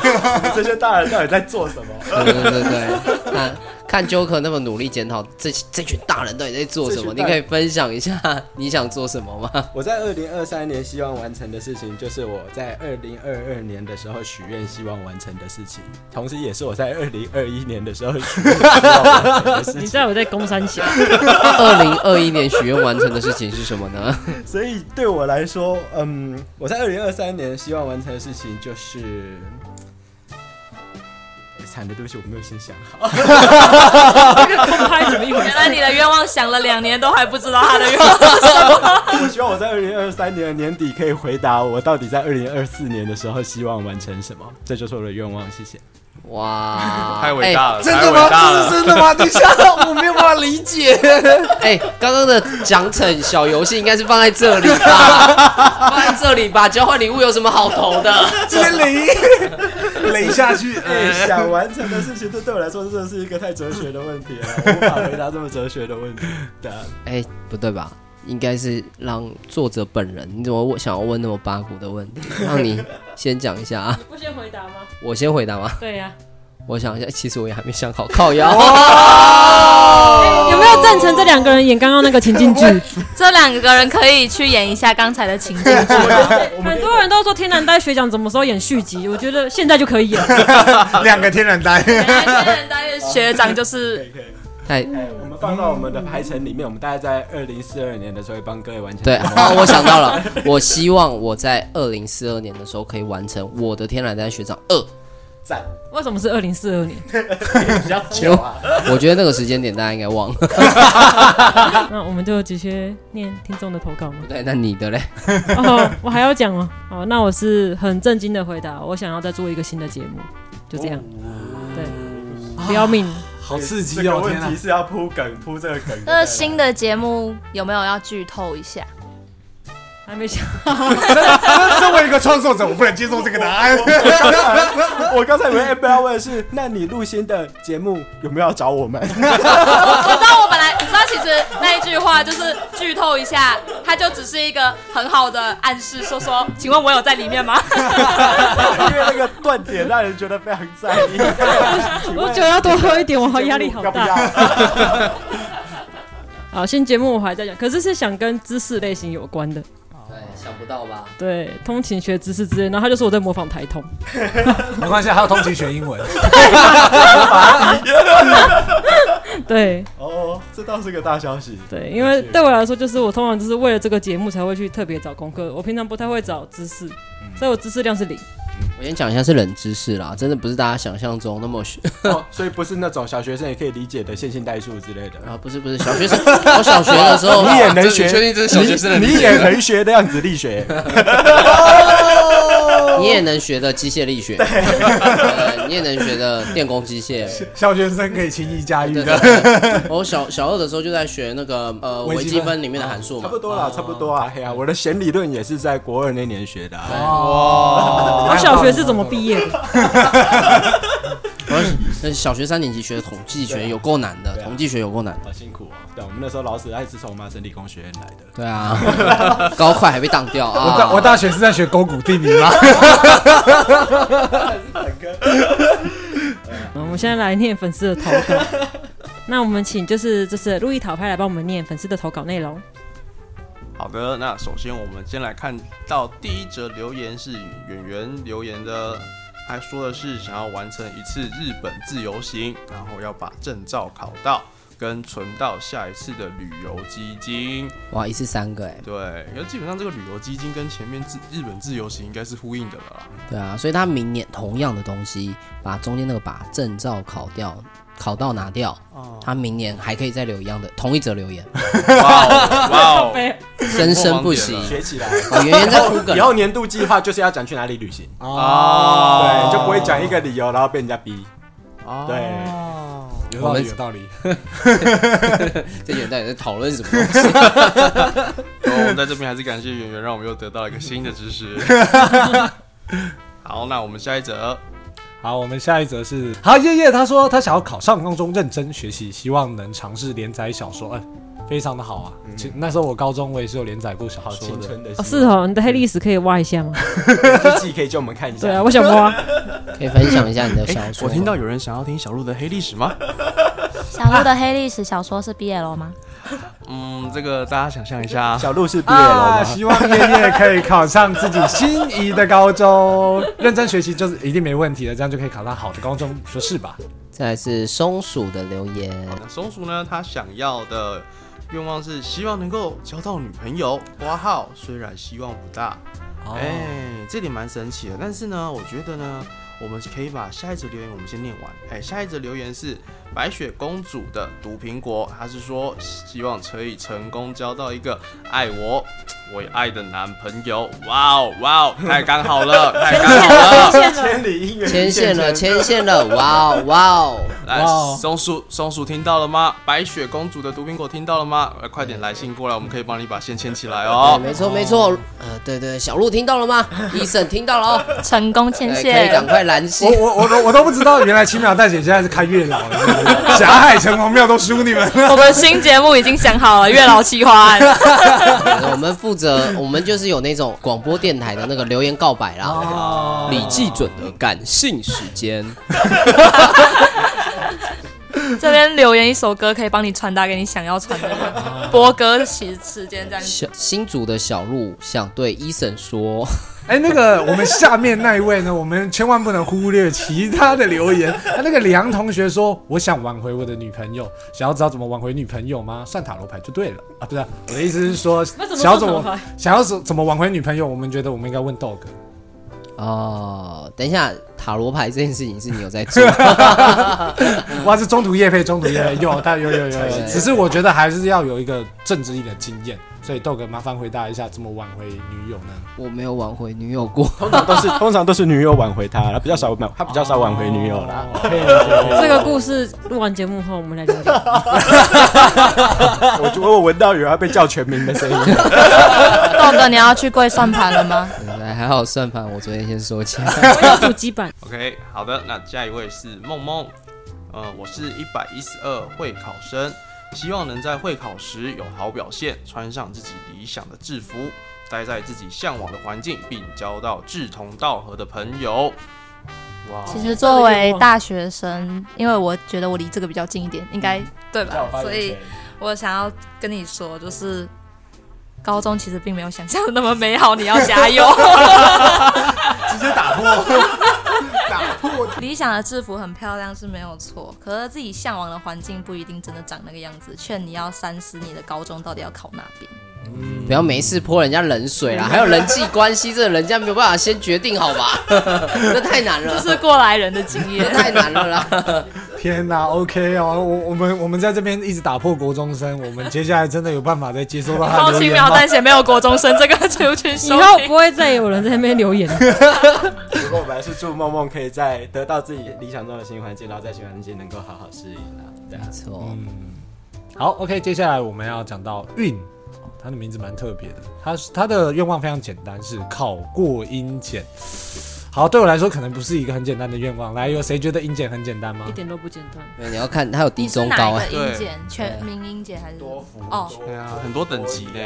这些大人到底在做什么？对对对对，看看 Joker 那么努力检讨这这群大人到底在做什么？你可以分享一下你想做什么吗？[LAUGHS] 我在二零二三年希望完成的事情，就是我在二零二二年的时候许愿希望完成的事情，同时也是我在二零二一年的时候许愿完成的事情。[LAUGHS] 你知道我在攻三小，[LAUGHS] 二零二一年许愿完成的事情是什么呢？所以对我来说，嗯，我在二零二三年希望完成的事情就是。惨的，对不起，我没有先想好。[LAUGHS] 这个空拍怎么一回事？原来你的愿望想了两年都还不知道他的愿望是什么。我 [LAUGHS] 希望我在二零二三年的年底可以回答我到底在二零二四年的时候希望完成什么，这就是我的愿望。谢谢。哇，[LAUGHS] 太伟大了！真的吗？这是真的吗？等一下，我没有办法理解。哎，刚刚的奖惩小游戏应该是放在这里吧？放在这里吧。交换礼物有什么好投的？直接雷雷下去。哎，想完成的事情，这对我来说真的是一个太哲学的问题了，我无法回答这么哲学的问题。对啊，哎，不对吧？应该是让作者本人，你怎么想要问那么八股的问题？让你先讲一下啊！[LAUGHS] 你不先回答吗？我先回答吗？对呀、啊。我想一下，其实我也还没想好靠腰。[LAUGHS] 有没有赞成这两个人演刚刚那个情境剧？[LAUGHS] 这两个人可以去演一下刚才的情境剧。[LAUGHS] 很多人都说天然呆学长什么时候演续集？我觉得现在就可以演。两个天然呆，天然呆学长就是。太，我们放到我们的排程里面，我们大概在二零四二年的时候会帮各位完成。对，好，我想到了，我希望我在二零四二年的时候可以完成我的天然呆学长二。赞。为什么是二零四二年？[LAUGHS] 比较久啊。[LAUGHS] 我觉得那个时间点大家应该忘了。[LAUGHS] 那我们就直接念听众的投稿吗？对，那你的嘞？哦，我还要讲吗？好，那我是很震惊的回答，我想要再做一个新的节目，就这样。对，不要命。好刺激哦！这个问题是要铺梗，铺这个梗。那新的节目有没有要剧透一下？还没想。身为一个创作者，我不能接受这个答案。我刚才以为不要问的是，那你录新的节目有没有要找我们？我知道，我本来你知道，其实那一句话就是剧透一下，它就只是一个很好的暗示，说说，请问我有在里面吗？因为那个断点让人觉得非常在意。我酒要多喝一点，我好压力好大。[LAUGHS] [LAUGHS] 好，新节目我还在讲，可是是想跟知识类型有关的。对，想不到吧？对，通勤学知识之类，然后他就说我在模仿台通。[LAUGHS] 没关系，还有通勤学英文。[LAUGHS] 对，哦，这倒是个大消息。对，因为对我来说，就是我通常就是为了这个节目才会去特别找功课，我平常不太会找知识，所以我知识量是零。我先讲一下是冷知识啦，真的不是大家想象中那么学，[LAUGHS] 哦，所以不是那种小学生也可以理解的线性代数之类的。啊，不是不是小学生，我小学的时候 [LAUGHS] 你也能学，确定这是小学生的你，你也能学的样子力学，[LAUGHS] 你也能学的机械力学，你也能学的电工机械，小学生可以轻易驾驭的。我小小二的时候就在学那个呃微积分。里面的函数嘛，差不多啦，差不多啊，嘿啊，我的弦理论也是在国二那年学的，哦，我小学。是怎么毕业的？[LAUGHS] 我小学三年级学的统计学有够难的，统计学有够难的，好辛苦哦。对，我们那时候老师还是从麻省理工学院来的。对啊，[LAUGHS] 高快还被当掉啊！我大我大学是在学勾股地理吗？[LAUGHS] 我们现在来念粉丝的投稿。那我们请就是就是路易讨派来帮我们念粉丝的投稿内容。好的，那首先我们先来看到第一则留言是演员留言的，他说的是想要完成一次日本自由行，然后要把证照考到，跟存到下一次的旅游基金。哇，一次三个哎。对，因为基本上这个旅游基金跟前面自日本自由行应该是呼应的了。对啊，所以他明年同样的东西，把中间那个把证照考掉。考到拿掉，他明年还可以再留一样的同一则留言。哇 [LAUGHS] 哦哇哦，[LAUGHS] 生生不息，学起来。圆圆在哭梗，以后年度计划就是要讲去哪里旅行哦。对，就不会讲一个理由，然后被人家逼。对，有道理，有道理。[LAUGHS] 这圆到底在讨论什么东西？我们在这边还是感谢圆圆，让我们又得到了一个新的知识。好，那我们下一则。好，我们下一则是好叶叶，他说他想要考上高中，认真学习，希望能尝试连载小说。哎，非常的好啊！嗯、那时候我高中我也是有连载过小说的。青春的哦，是哦，你的黑历史可以挖一下吗？[LAUGHS] 日记可以叫我们看一下。对啊，我想挖，[LAUGHS] 可以分享一下你的小说。我听到有人想要听小鹿的黑历史吗？小鹿的黑历史小说是 BL 吗？[LAUGHS] 嗯，这个大家想象一下，小鹿是 BL 吗？希望叶叶可以考上自己心仪的高中，认真学习就是一定没问题的，这样就可以考上好的高中，说是吧？再来是松鼠的留言，那松鼠呢？他想要的愿望是希望能够交到女朋友。括号虽然希望不大，哎、oh. 欸，这点蛮神奇的。但是呢，我觉得呢，我们可以把下一则留言我们先念完。哎、欸，下一则留言是。白雪公主的毒苹果，她是说希望可以成功交到一个爱我、我爱的男朋友。哇哦哇哦，太刚好了，[LAUGHS] 太刚好了，千里姻缘牵线了，牵线了，哇哦哇哦！来，松鼠松鼠听到了吗？白雪公主的毒苹果听到了吗？快点来信过来，我们可以帮你把线牵起来哦。没错没错，呃对对，小鹿听到了吗？医生听到了哦，成功牵线，可以赶快拦线。我我我我都不知道，原来轻描淡写现在是开月老了。[LAUGHS] 霞海城隍庙都输你们。[LAUGHS] 我们新节目已经想好了，月老企划案。[LAUGHS] 我们负责，我们就是有那种广播电台的那个留言告白啦。哦。李季准的感性时间。这边留言一首歌，可以帮你传达给你想要传的播歌时时间，这样。小新竹的小鹿想对伊森说。哎，那个我们下面那一位呢？我们千万不能忽略其他的留言。他那个梁同学说：“我想挽回我的女朋友，想要知道怎么挽回女朋友吗？算塔罗牌就对了啊！不是，我的意思是说，[LAUGHS] 想要怎么想要怎怎么挽回女朋友？我们觉得我们应该问 Dog。哦，等一下，塔罗牌这件事情是你有在做？[LAUGHS] 哇，是中途夜配，中途夜配有，但有有有有，只是我觉得还是要有一个政治力的经验。”所以豆哥麻烦回答一下，怎么挽回女友呢？我没有挽回女友过，通常都是 [LAUGHS] 通常都是女友挽回他，他比较少挽，他比较少挽回女友啦。这个故事录完节目后，我们来聊聊。[LAUGHS] 我我闻到有要被叫全名的声音。[LAUGHS] 豆哥，你要去跪算盘了吗？来，还好算盘，我昨天先说起来。我要主机板。OK，好的，那下一位是梦梦，呃，我是一百一十二会考生。希望能在会考时有好表现，穿上自己理想的制服，待在自己向往的环境，并交到志同道合的朋友。哇！其实作为大学生，因为我觉得我离这个比较近一点，应该对吧？所以我想要跟你说，就是高中其实并没有想象的那么美好，你要加油！[LAUGHS] 直接打破。[LAUGHS] 理想的制服很漂亮是没有错，可是自己向往的环境不一定真的长那个样子。劝你要三思，你的高中到底要考哪边？嗯、不要没事泼人家冷水啦，还有人际关系，这人家没有办法先决定好吧？[LAUGHS] 这太难了，这是过来人的经验，[LAUGHS] 太难了啦！天哪，OK 哦，我我们我们在这边一直打破国中生，我们接下来真的有办法再接收到他的留言吗？轻描淡写没有国中生这个出去，以后不会再有人在那边留言。[LAUGHS] 不过我本来是祝梦梦可以在得到自己理想中的新环境，然后在新环境能够好好适应啦。没错，嗯，好，OK，接下来我们要讲到运。他的名字蛮特别的，他他的愿望非常简单，是考过英检。好，对我来说可能不是一个很简单的愿望。来，有谁觉得音检很简单吗？一点都不简单。对，你要看它有低中高哎。英检全民音检还是多福？哦，对啊，很多等级的。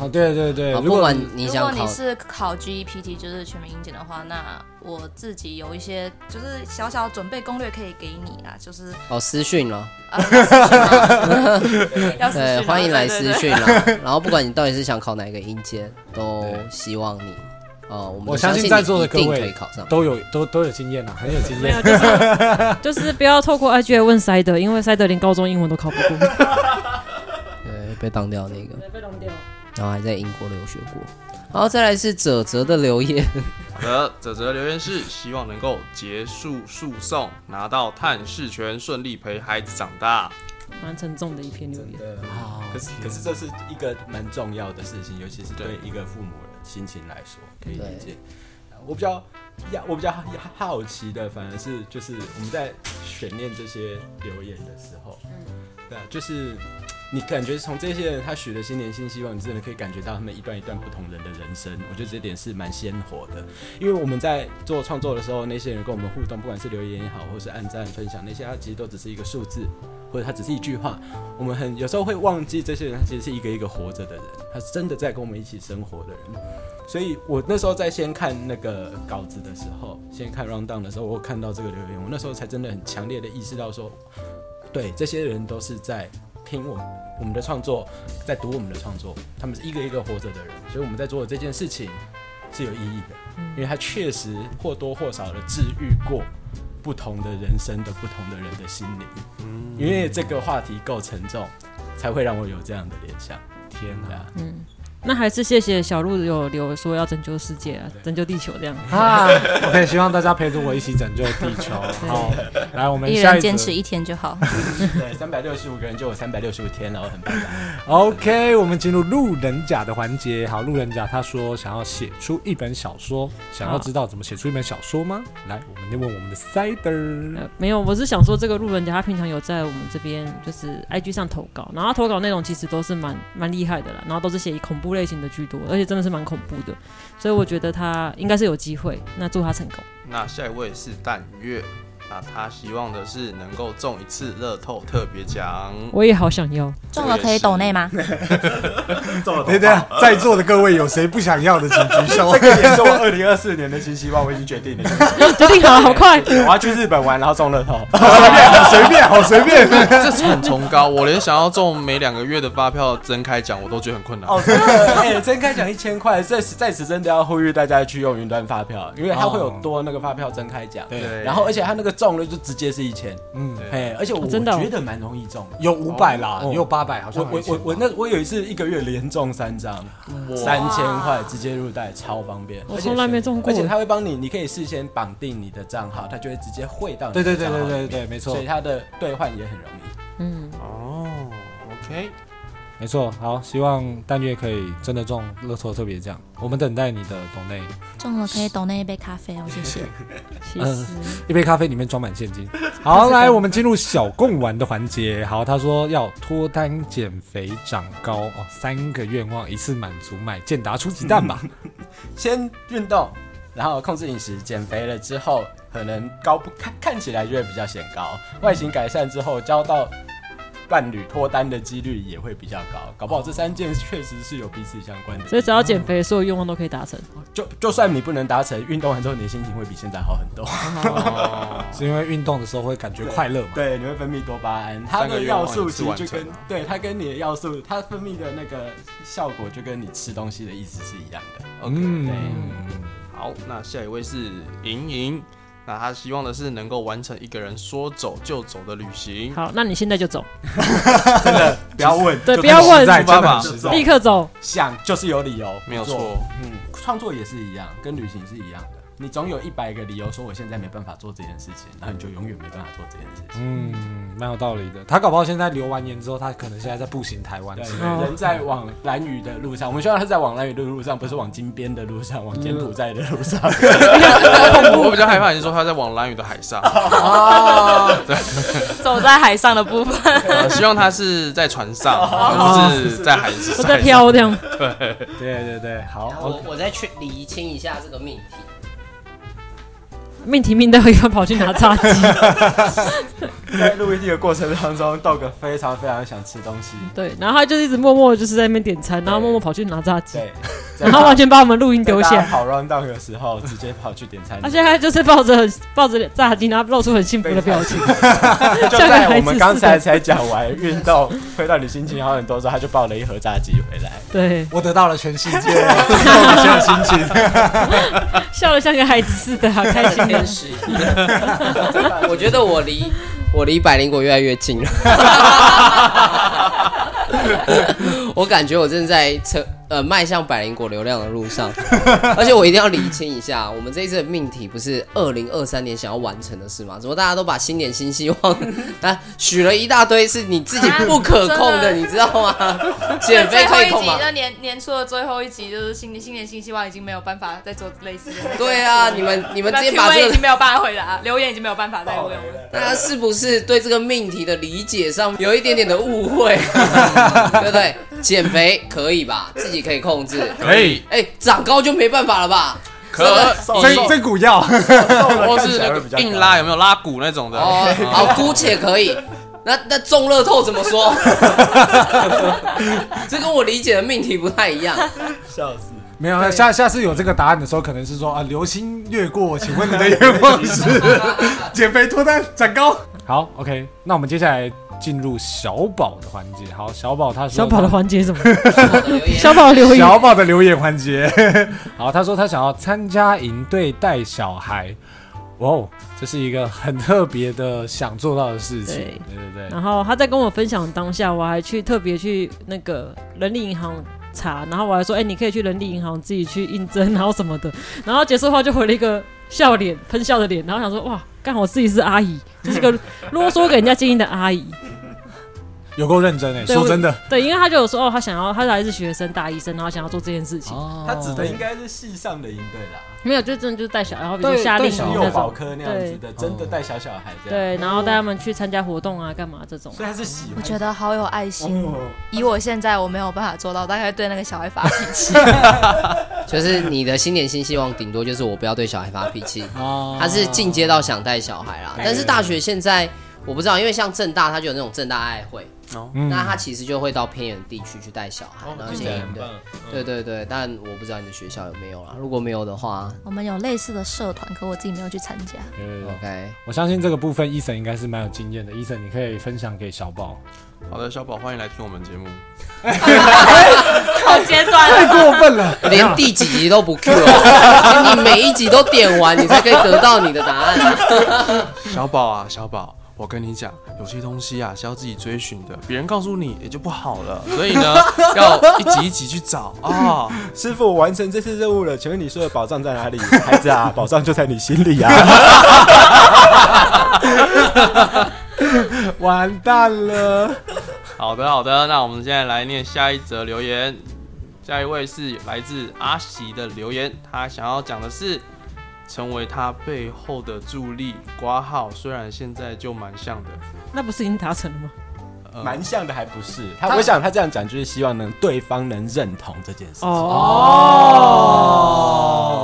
哦，对对对。如果你想如果你是考 GEPT，就是全民音检的话，那我自己有一些就是小小准备攻略可以给你啊，就是哦私讯了。啊，[LAUGHS] 对，欢迎来私讯了。然后不管你到底是想考哪个音检，都希望你哦，我们我相信在座的各位都有都都有经验啊，很有 [LAUGHS] 经验。就是就是不要透过 IG 来问塞德，因为塞德连高中英文都考不过。[LAUGHS] 对，被当掉那个。被当掉。然后还在英国留学过。然后，再来是泽泽的留言。[LAUGHS] 好的，泽泽留言是希望能够结束诉讼，拿到探视权，顺利陪孩子长大。蛮沉重的一篇留言。哦，可是可是这是一个蛮重要的事情，尤其是对一个父母的心情来说，可以理解。我比较呀，我比较好奇的，反而是就是我们在选念这些留言的时候，嗯，对，就是。你感觉从这些人他许的新年新希望，你真的可以感觉到他们一段一段不同人的人生。我觉得这点是蛮鲜活的，因为我们在做创作的时候，那些人跟我们互动，不管是留言也好，或是按赞分享，那些他其实都只是一个数字，或者他只是一句话。我们很有时候会忘记这些人，他其实是一个一个活着的人，他是真的在跟我们一起生活的人。所以我那时候在先看那个稿子的时候，先看 rundown 的时候，我看到这个留言，我那时候才真的很强烈的意识到说，对，这些人都是在。听我我们的创作，在读我们的创作，他们是一个一个活着的人，所以我们在做的这件事情是有意义的，因为它确实或多或少的治愈过不同的人生的不同的人的心灵，因为这个话题够沉重，才会让我有这样的联想。天哪，嗯。那还是谢谢小鹿有留说要拯救世界啊，拯救地球这样啊。OK，希望大家陪着我一起拯救地球。好，来我们一人坚持一天就好。[LAUGHS] 对，三百六十五个人就有三百六十五天了，我很棒。[LAUGHS] OK，我们进入路人甲的环节。好，路人甲他说想要写出一本小说，想要知道怎么写出一本小说吗？来，我们就问我们的 Cider。呃，没有，我是想说这个路人甲他平常有在我们这边就是 IG 上投稿，然后他投稿内容其实都是蛮蛮厉害的啦，然后都是写以恐怖类型的居多，而且真的是蛮恐怖的，所以我觉得他应该是有机会。那祝他成功。那下一位是淡月。那他希望的是能够中一次乐透特别奖，我也好想要。中了可以抖内吗？[LAUGHS] 中了，对对，在座的各位有谁不想要的，请举手。[LAUGHS] 这个也是我二零二四年的新希望，我已经决定了，[LAUGHS] 决定好了，好快。我要去日本玩，然后中乐透，随便，好随便，好随便。这是很崇高，我连想要中每两个月的发票增开奖，我都觉得很困难。哦，真的，哎，增开奖一千块，在此在此真的要呼吁大家去用云端发票，因为它会有多那个发票增开奖。对，然后而且它那个。中了就直接是一千，嗯，哎，而且我真的觉得蛮容易中，有五百啦，有八百，好像我我我那我有一次一个月连中三张，三千块直接入袋，超方便。我从来没中过，而且他会帮你，你可以事先绑定你的账号，他就会直接汇到你的账号。对对对对对对，没错，所以他的兑换也很容易。嗯，哦，OK。没错，好，希望但月可以真的中乐透特别奖。我们等待你的懂内，中了可以懂内一杯咖啡哦，谢谢。[LAUGHS] 谢谢。一杯咖啡里面装满现金。好，来，我们进入小贡丸的环节。好，他说要脱单、减肥、长高哦，三个愿望一次满足，买健达出奇蛋吧。[LAUGHS] 先运动，然后控制饮食，减肥了之后，可能高不看看起来就会比较显高，外形改善之后，交到。伴侣脱单的几率也会比较高，搞不好这三件确实是有彼此相关的。所以只要减肥，所有愿望都可以达成。就就算你不能达成，运动完之后你的心情会比现在好很多。哦、[LAUGHS] 是因为运动的时候会感觉快乐嘛？对，你会分泌多巴胺，它的要素其实就跟对它跟你的要素，它分泌的那个效果就跟你吃东西的意思是一样的。OK，对，好，那下一位是莹莹。那他希望的是能够完成一个人说走就走的旅行。好，那你现在就走，[LAUGHS] 真的不要问，对，不要问，爸爸立刻走，想就是有理由，没有错。嗯，创作也是一样，跟旅行是一样的。你总有一百个理由说我现在没办法做这件事情，然后你就永远没办法做这件事情。嗯，蛮有道理的。他搞不好现在留完言之后，他可能现在在步行台湾，人在往蓝屿的路上。我们希望他在往蓝屿的路上，不是往金边的路上，往柬埔寨的路上。我 [LAUGHS] 比较害怕你说他在往蓝屿的海上。对，[LAUGHS] 走在海上的部分。希望他是在船上，不是在海上。在漂亮。对对对对，好。我我再去理清一下这个命题。命题命到一半跑去拿炸鸡，[LAUGHS] 在录音的过程当中，豆哥非常非常想吃东西。对，然后他就一直默默就是在那边点餐，然后默默跑去拿炸鸡。对，然后完全把我们录音丢下。跑 round down 的时候，直接跑去点餐。[LAUGHS] 他现在就是抱着抱着炸鸡，然后露出很幸福的表情。[LAUGHS] 就在我们刚才才讲完运动回到你心情好很多之后，他就抱了一盒炸鸡回来。对，我得到了全世界，我现在心情笑得像个孩子似的，好开心。是，[LAUGHS] 我觉得我离我离百灵果越来越近了。[LAUGHS] 我感觉我正在车呃迈向百灵果流量的路上。而且我一定要理清一下，我们这一次的命题不是二零二三年想要完成的事吗？怎么大家都把新年新希望啊许了一大堆，是你自己不可控的，你知道吗？减肥可以控吗？那年年初的最后一集就是新年新年新希望，已经没有办法再做类似的。对啊，你们你们直接把这个已经没有办法回答，留言已经没有办法再问了。大家是不是对这个命题的理解上有一点点的误会？[LAUGHS] [LAUGHS] 对不对？减肥可以吧？[LAUGHS] 自己可以控制，可以。哎，长高就没办法了吧？可这这股药，[LAUGHS] 或是那个硬拉有没有拉骨那种的？哦，好，姑且可以。那那中乐透怎么说？[LAUGHS] 这跟我理解的命题不太一样。笑死！没有，下下次有这个答案的时候，可能是说啊，流星掠过，请问你的愿望是减肥脱单长高？好，OK，那我们接下来进入小宝的环节。好，小宝他说小宝的环节什么？小宝留言，小宝的留言环节。好，他说他想要参加营队带小孩。哇哦，这是一个很特别的想做到的事情。对对对对。然后他在跟我分享当下，我还去特别去那个人力银行查，然后我还说，哎，你可以去人力银行自己去应征，然后什么的。然后结束后就回了一个笑脸，喷笑的脸。然后想说，哇，刚好我自己是阿姨，就是个啰嗦给人家建议的阿姨。有够认真哎，说真的，对，因为他就有说哦，他想要，他还是学生大医生，然后想要做这件事情。他指的应该是系上的营队啦，没有，就真的就是带小孩，然后比如说夏令营幼保科那样子的，真的带小小孩这样。对，然后带他们去参加活动啊，干嘛这种。所以他是喜欢。我觉得好有爱心哦。以我现在我没有办法做到，大概对那个小孩发脾气。[LAUGHS] 就是你的新年新希望，顶多就是我不要对小孩发脾气。哦。他是进阶到想带小孩啦，但是大学现在我不知道，因为像正大，他就有那种正大爱会。哦，那他其实就会到偏远地区去带小孩，然后对对对对，但我不知道你的学校有没有啦。如果没有的话，我们有类似的社团，可我自己没有去参加。OK，我相信这个部分，Eason 应该是蛮有经验的。Eason，你可以分享给小宝。好的，小宝，欢迎来听我们节目。好阶段，太过分了，连第几集都不 Q 哦，[LAUGHS] 你每一集都点完，你才可以得到你的答案。小宝啊，小宝。我跟你讲，有些东西啊是要自己追寻的，别人告诉你也就不好了。所以呢，[LAUGHS] 要一集一集去找啊。哦、师傅，我完成这次任务了，请问你说的宝藏在哪里？孩子啊，宝藏就在你心里啊。[LAUGHS] 完蛋了。好的，好的，那我们现在来念下一则留言。下一位是来自阿喜的留言，他想要讲的是。成为他背后的助力，挂号虽然现在就蛮像的，那不是已经达成了吗？蛮、呃、像的还不是他，我想他这样讲就是希望能对方能认同这件事情。哦，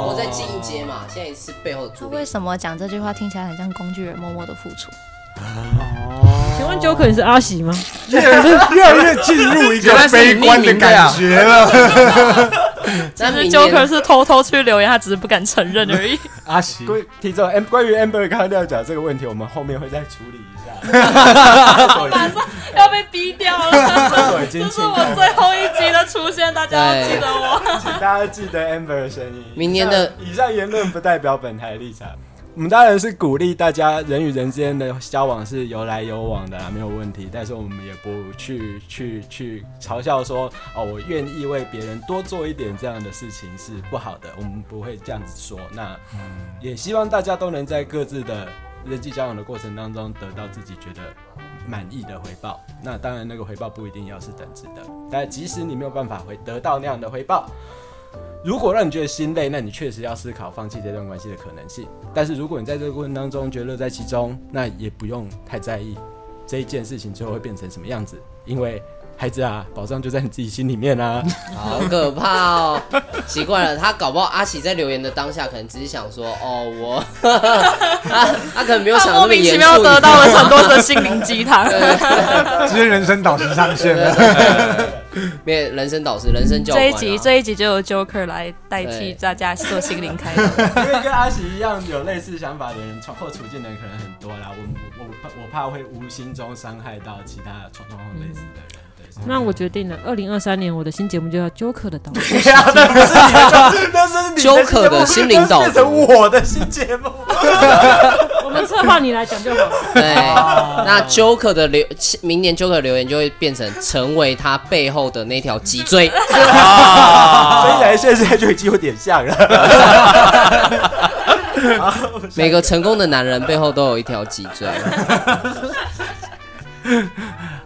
我在进阶嘛，现在是背后的助力。为什么讲这句话听起来很像工具人默默的付出？哦，请问 Joker 你是阿喜吗？越来越进入一个悲观的感觉了。其实 Joker 是偷偷去留言，他只是不敢承认而已。[LAUGHS] 阿喜，提这 M 关于 Amber 刚刚要讲这个问题，我们后面会再处理一下。[LAUGHS] 马上要被逼掉了，这是我最后一集的出现，大家要记得我，请大家记得 Amber 的声音。明年的以上言论不代表本台立场。我们当然是鼓励大家人与人之间的交往是有来有往的啦，没有问题。但是我们也不去去去嘲笑说哦，我愿意为别人多做一点这样的事情是不好的，我们不会这样子说。那也希望大家都能在各自的人际交往的过程当中得到自己觉得满意的回报。那当然，那个回报不一定要是等值的，但即使你没有办法会得到那样的回报。如果让你觉得心累，那你确实要思考放弃这段关系的可能性。但是如果你在这个过程当中觉得乐在其中，那也不用太在意这一件事情最后会变成什么样子，因为。孩子啊，宝藏就在你自己心里面啊！[LAUGHS] 好可怕哦！奇怪了，他搞不好阿喜在留言的当下，可能只是想说，哦，我，[LAUGHS] 他他可能没有想那么严肃，莫名其妙得到了很多的心灵鸡汤，[LAUGHS] 直接人生导师上线了，变人生导师、人生教官。这一集这一集就由 Joker 来代替大家做心灵开导，因为跟阿喜一样有类似想法的人，或处境的人可能很多啦。我我我我怕会无心中伤害到其他状况类似的人。那我决定了，二零二三年我的新节目就叫 Joker 的导演。[LAUGHS] 对啊，那不是你的，那是你的 Joker 的心灵导变成我的新节目。[LAUGHS] 我们策划你来讲就好。对，那 Joker 的留，明年 Joker 留言就会变成成为他背后的那条脊椎。[LAUGHS] 啊，虽然现在就已经有点像了。每个成功的男人背后都有一条脊椎。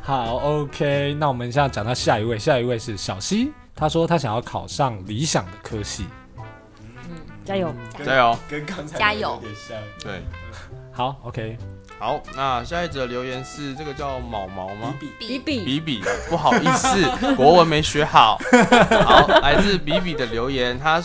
好，OK，那我们现在讲到下一位，下一位是小西，他说他想要考上理想的科系。嗯，加油，加油，跟刚才加油。对，好，OK，好，那下一则留言是这个叫毛毛吗？比比比比，不好意思，[LAUGHS] 国文没学好。好，来自比比的留言，他。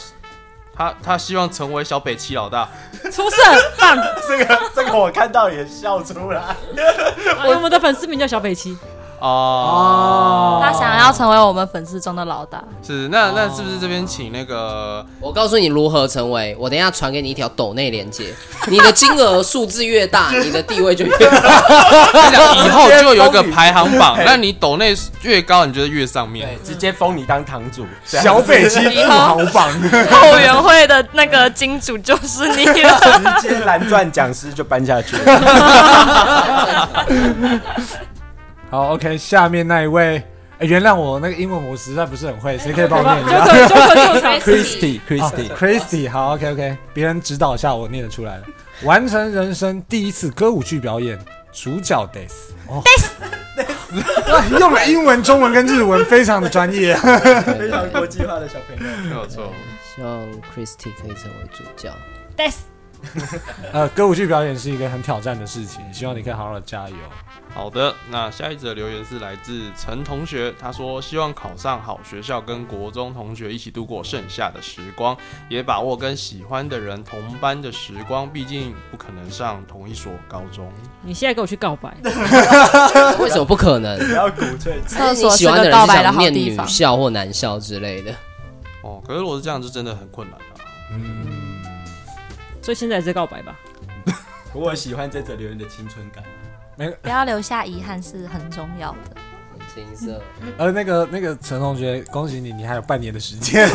他他希望成为小北七老大，[LAUGHS] 出色棒！[LAUGHS] 这个这个我看到也笑出来。[LAUGHS] 我们的粉丝名叫小北七。哦，他想要成为我们粉丝中的老大。是，那那是不是这边请那个？我告诉你如何成为，我等一下传给你一条抖内连接。你的金额数字越大，[LAUGHS] 你的地位就越高。以后就有一个排行榜，[LAUGHS] 那你抖内越高，你觉得越上面，直接封你当堂主。小北七富豪榜，[LAUGHS] 后援会的那个金主就是你了，直接蓝钻讲师就搬下去。好，OK，下面那一位，欸、原谅我那个英文我实在不是很会，谁可以帮我念一下？Christy，Christy，Christy，[LAUGHS] 好，OK，OK，别人指导下我念得出来了。完成人生第一次歌舞剧表演，主角，Death，[LAUGHS] 用了英文、中文跟日文，非常的专业，非常国际化的小朋友，没有错。希望 Christy 可以成为主角。Death，[LAUGHS] 呃，歌舞剧表演是一个很挑战的事情，希望你可以好好的加油。好的，那下一则留言是来自陈同学，他说希望考上好学校，跟国中同学一起度过剩下的时光，也把握跟喜欢的人同班的时光，毕竟不可能上同一所高中。你现在跟我去告白？[LAUGHS] 为什么不可能？不要鼓吹。厕所喜欢的人告白的念女校或男校之类的。哦，可是如果是这样，就真的很困难了。嗯，所以现在在告白吧。[LAUGHS] 我喜欢这则留言的青春感。不要留下遗憾是很重要的。青涩。呃，那个那个陈同学，恭喜你，你还有半年的时间。[LAUGHS]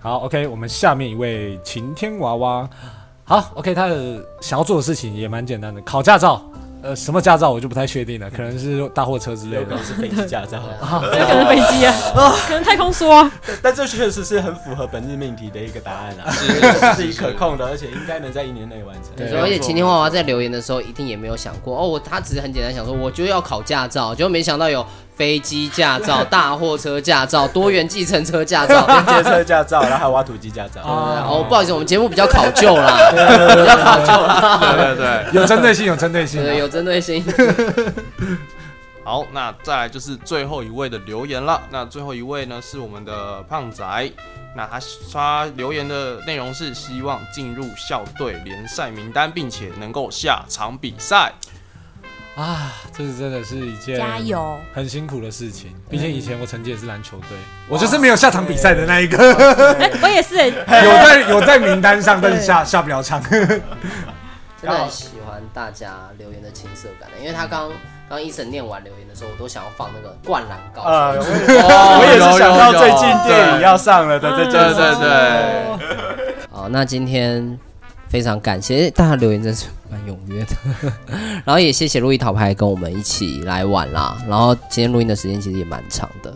好，OK，我们下面一位晴天娃娃。好，OK，他的想要做的事情也蛮简单的，考驾照。呃，什么驾照我就不太确定了，可能是大货车之类的，可能是飞机驾照，有 [LAUGHS] 可能飞机啊，可能太空梭。啊。但这确实是很符合本日命题的一个答案啊，[LAUGHS] 是自己可控的，而且应该能在一年内完成。对，而且晴天娃娃在留言的时候一定也没有想过哦，我他只是很简单想说，我就要考驾照，结果没想到有飞机驾照、[LAUGHS] 大货车驾照、多元计程车驾照、[LAUGHS] 连接车驾照，然后还有挖土机驾照。哦，不好意思，我们节目比较考究啦，比较考究啦。对对对，[LAUGHS] 有针对性，有针对性，对，有针对性。好，那再来就是最后一位的留言了。那最后一位呢是我们的胖仔，那他他留言的内容是希望进入校队联赛名单，并且能够下场比赛。啊，这是真的是一件加油很辛苦的事情。毕竟以前我曾经也是篮球队，[LAUGHS] 我就是没有下场比赛的那一个。[LAUGHS] 我也是，有在有在名单上，但是下下不了场。真的很喜欢大家留言的青涩感，因为他刚刚一晨念完留言的时候，我都想要放那个灌篮高手。我也是想到最近电影要上了的这件事。对对对。好，那今天非常感谢大家留言，真是蛮踊跃的。[LAUGHS] 然后也谢谢路易桃牌跟我们一起来玩啦。然后今天录音的时间其实也蛮长的。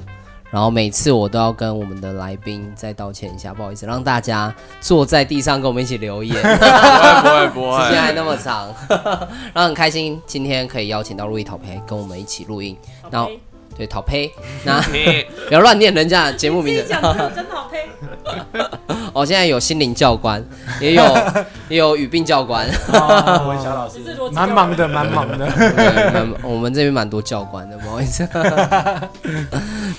然后每次我都要跟我们的来宾再道歉一下，不好意思，让大家坐在地上跟我们一起留言，[LAUGHS] 不会不会不会，时间还那么长，[LAUGHS] 然后很开心今天可以邀请到路易桃牌跟我们一起录音，然后对讨呸，[LAUGHS] 那不要乱念人家的节目名字，真讨呸。[LAUGHS] 哦，现在有心灵教官，也有 [LAUGHS] 也有语病教官，文小老师，蛮忙的，蛮忙的。我们这边蛮多教官的，不好意思。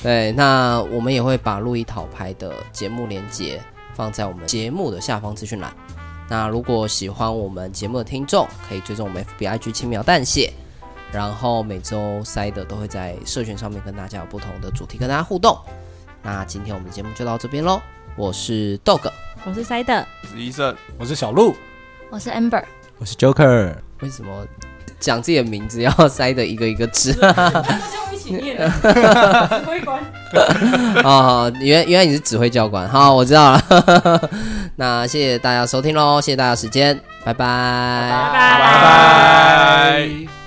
对，那我们也会把路易讨拍的节目连接放在我们节目的下方资讯栏。那如果喜欢我们节目的听众，可以追踪我们 FBIG 轻描淡血，然后每周塞的都会在社群上面跟大家有不同的主题跟大家互动。那今天我们的节目就到这边喽我是 dog 我是塞的是医生。我是小鹿。我是 amber 我是 joker 为什么讲自己的名字要塞的一个一个字？哈哈起念指挥官哦原原来你是指挥教官。好我知道了。[LAUGHS] 那谢谢大家收听喽谢谢大家时间拜拜。拜拜。